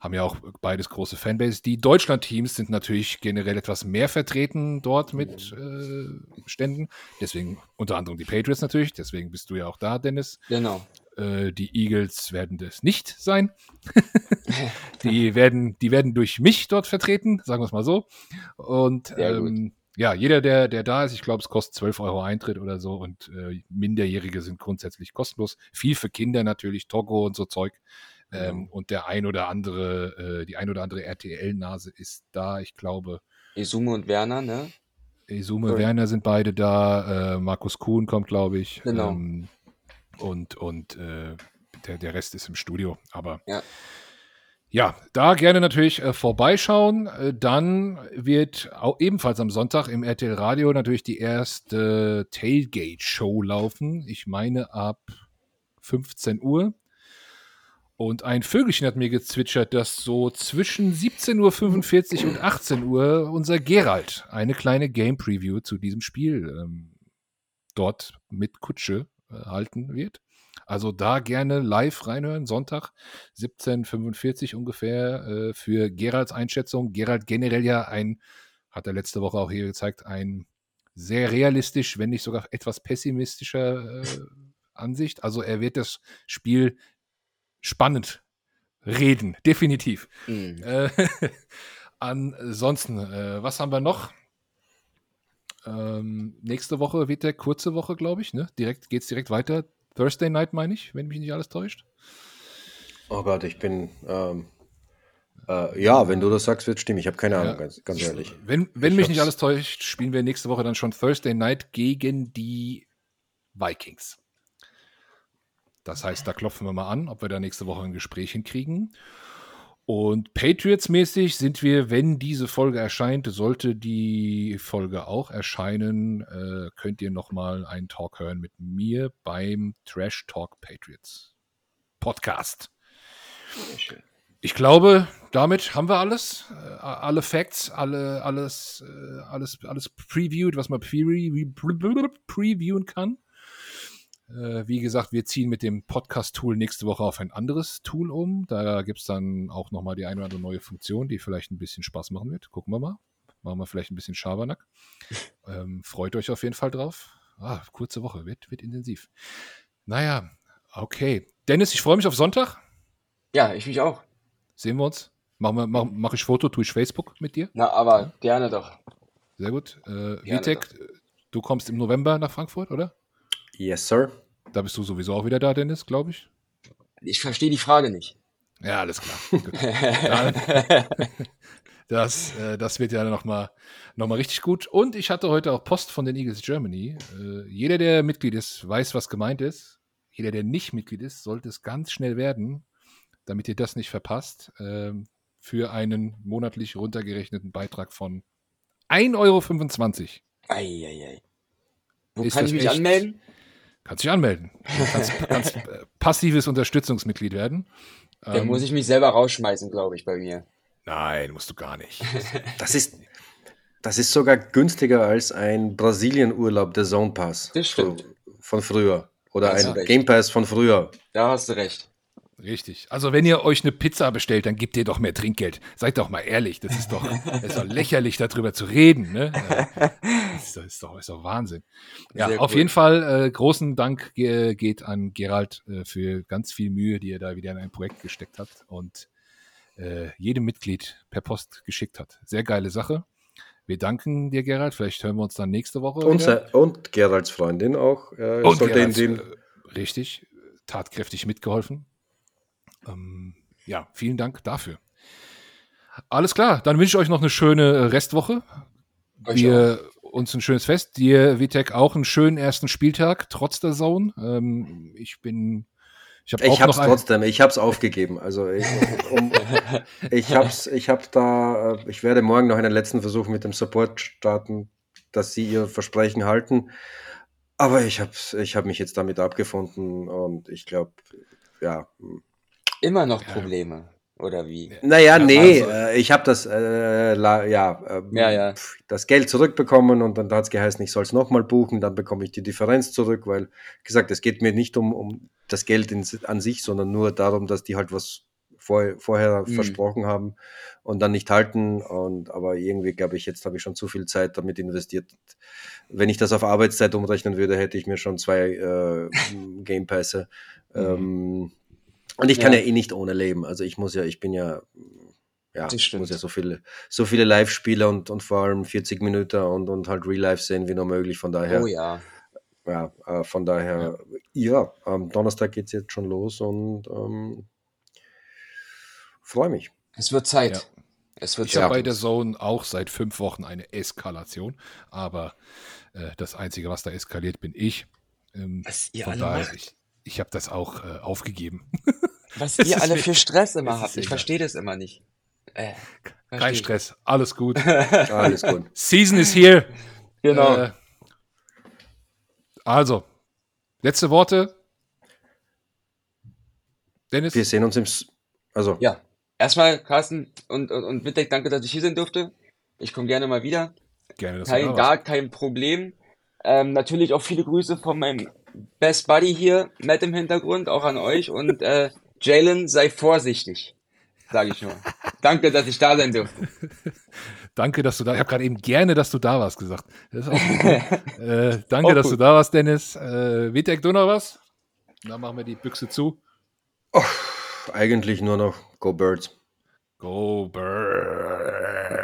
Haben ja auch beides große Fanbase. Die Deutschland-Teams sind natürlich generell etwas mehr vertreten dort mit äh, Ständen. Deswegen unter anderem die Patriots natürlich. Deswegen bist du ja auch da, Dennis. Genau. Äh, die Eagles werden das nicht sein. die, werden, die werden durch mich dort vertreten, sagen wir es mal so. Und ähm, ja, jeder, der, der da ist, ich glaube, es kostet 12 Euro Eintritt oder so und äh, Minderjährige sind grundsätzlich kostenlos. Viel für Kinder natürlich, Togo und so Zeug. Ähm, genau. und der ein oder andere, äh, die ein oder andere RTL-Nase ist da, ich glaube. Esume und Werner, ne? Esume, und Werner sind beide da. Äh, Markus Kuhn kommt, glaube ich. Genau. Ähm, und und äh, der, der Rest ist im Studio. Aber ja. Ja, da gerne natürlich äh, vorbeischauen. Äh, dann wird auch ebenfalls am Sonntag im RTL Radio natürlich die erste Tailgate-Show laufen. Ich meine ab 15 Uhr. Und ein Vögelchen hat mir gezwitschert, dass so zwischen 17.45 Uhr und 18 Uhr unser Gerald eine kleine Game Preview zu diesem Spiel ähm, dort mit Kutsche äh, halten wird. Also da gerne live reinhören, Sonntag 17.45 Uhr ungefähr äh, für Geralds Einschätzung. Gerald generell ja ein, hat er letzte Woche auch hier gezeigt, ein sehr realistisch, wenn nicht sogar etwas pessimistischer äh, Ansicht. Also er wird das Spiel spannend reden, definitiv. Mhm. Äh, ansonsten, äh, was haben wir noch? Ähm, nächste Woche wird der kurze Woche, glaube ich. Ne? Direkt geht es direkt weiter. Thursday Night, meine ich, wenn mich nicht alles täuscht. Oh Gott, ich bin. Ähm, äh, ja, wenn du das sagst, wird stimmen. Ich habe keine Ahnung, ja, ganz, ganz, ehrlich. Wenn, wenn mich nicht alles täuscht, spielen wir nächste Woche dann schon Thursday Night gegen die Vikings. Das heißt, da klopfen wir mal an, ob wir da nächste Woche ein Gespräch hinkriegen. Und Patriots-mäßig sind wir, wenn diese Folge erscheint, sollte die Folge auch erscheinen, äh, könnt ihr nochmal einen Talk hören mit mir beim Trash Talk Patriots Podcast. Ich glaube, damit haben wir alles. Äh, alle Facts, alle, alles, äh, alles, alles previewed, was man previewen kann. Äh, wie gesagt, wir ziehen mit dem Podcast-Tool nächste Woche auf ein anderes Tool um. Da gibt es dann auch nochmal die eine oder andere neue Funktion, die vielleicht ein bisschen Spaß machen wird. Gucken wir mal. Machen wir vielleicht ein bisschen Schabernack. Ähm, freut euch auf jeden Fall drauf. Ah, kurze Woche, wird, wird intensiv. Naja, okay. Dennis, ich freue mich auf Sonntag. Ja, ich mich auch. Sehen wir uns. Mache mach, mach ich Foto, tue ich Facebook mit dir? Na, aber ja. gerne doch. Sehr gut. Äh, Vitek, du kommst im November nach Frankfurt, oder? Yes, sir. Da bist du sowieso auch wieder da, Dennis, glaube ich. Ich verstehe die Frage nicht. Ja, alles klar. das, äh, das wird ja nochmal noch mal richtig gut. Und ich hatte heute auch Post von den Eagles Germany. Äh, jeder, der Mitglied ist, weiß, was gemeint ist. Jeder, der nicht Mitglied ist, sollte es ganz schnell werden, damit ihr das nicht verpasst, äh, für einen monatlich runtergerechneten Beitrag von 1,25 Euro. Eieiei. Wo ist kann ich mich echt, anmelden? Kannst dich anmelden. Du kannst, kannst äh, passives Unterstützungsmitglied werden. Dann ähm, muss ich mich selber rausschmeißen, glaube ich, bei mir. Nein, musst du gar nicht. Das ist, das ist sogar günstiger als ein Brasilien-Urlaub der Zone Pass. Das stimmt. Von früher. Oder ein Game Pass von früher. Da hast du recht. Richtig. Also wenn ihr euch eine Pizza bestellt, dann gebt ihr doch mehr Trinkgeld. Seid doch mal ehrlich. Das ist doch, das ist doch lächerlich, darüber zu reden. Ne? Das ist, doch, ist, doch, ist doch Wahnsinn. Ja, Sehr auf cool. jeden Fall äh, großen Dank ge geht an Gerald äh, für ganz viel Mühe, die er da wieder in ein Projekt gesteckt hat und äh, jedem Mitglied per Post geschickt hat. Sehr geile Sache. Wir danken dir, Gerald. Vielleicht hören wir uns dann nächste Woche. Und, wieder. und Geralds Freundin auch. Äh, Und Geralds, den, äh, richtig, tatkräftig mitgeholfen. Ähm, ja, vielen Dank dafür. Alles klar, dann wünsche ich euch noch eine schöne äh, Restwoche. Euch Wir uns ein schönes Fest. Dir, Vitek, auch einen schönen ersten Spieltag, trotz der Zone. Ähm, ich bin. Ich habe ich auch hab's trotzdem, ich hab's aufgegeben. Also ich, um, ich hab's, ich hab da, äh, ich werde morgen noch einen letzten Versuch mit dem Support starten, dass sie ihr Versprechen halten. Aber ich hab's, ich habe mich jetzt damit abgefunden und ich glaube, ja. Immer noch Ja. Probleme, oder wie? Naja, Ja, nee, also- äh, ich habe das, äh, la, ja, ähm, Ja, ja. das Geld zurückbekommen und dann hat es geheißen, ich soll es nochmal buchen, dann bekomme ich die Differenz zurück, weil, gesagt, es geht mir nicht um, um das Geld in, an sich, sondern nur darum, dass die halt was vor, vorher Mhm. versprochen haben und dann nicht halten. Und aber irgendwie glaube ich, jetzt habe ich schon zu viel Zeit damit investiert. Wenn ich das auf Arbeitszeit umrechnen würde, hätte ich mir schon zwei äh, Game Pässe. Mhm. Und ich kann Ja. ja. eh nicht ohne leben. Also ich muss ja, ich bin ja, ja, Das ich stimmt. muss ja so viele, so viele Live-Spiele und, und vor allem 40 Minuten und, und halt Real Life sehen wie nur möglich. Von daher, Oh ja. ja, äh, von daher, ja, am Donnerstag geht's jetzt schon los und ähm, freue mich. Es wird Zeit. Ja. Es wird Ich habe bei der Zone auch seit fünf Wochen eine Eskalation, aber äh, das Einzige, was da eskaliert, bin ich. Ähm, Was ihr von alle daher, macht. ich, ich habe das auch äh, aufgegeben. Was ihr alle für Stress es immer habt. Ich verstehe das immer nicht. Äh, Kein Stress, alles gut. Alles gut. Season is here. Genau. Äh, also, letzte Worte. Dennis? Wir sehen uns im, S- also, Ja. Erstmal, Carsten und, und, und Wittek, danke, dass ich hier sein durfte. Ich komme gerne mal wieder. Gerne, dass Kein, gar kein Problem. Ähm, natürlich auch viele Grüße von meinem Best Buddy hier, Matt im Hintergrund, auch an euch. Und äh, Jalen, sei vorsichtig, sage ich nur. Danke, dass ich da sein durfte. Danke, dass du da Ich habe gerade eben gerne, dass du da warst gesagt. Das ist auch äh, danke, Auch dass gut. du da warst, Dennis. Äh, Vitek, du noch was? Dann machen wir die Büchse zu. eigentlich nur noch Go Birds. Go Birds.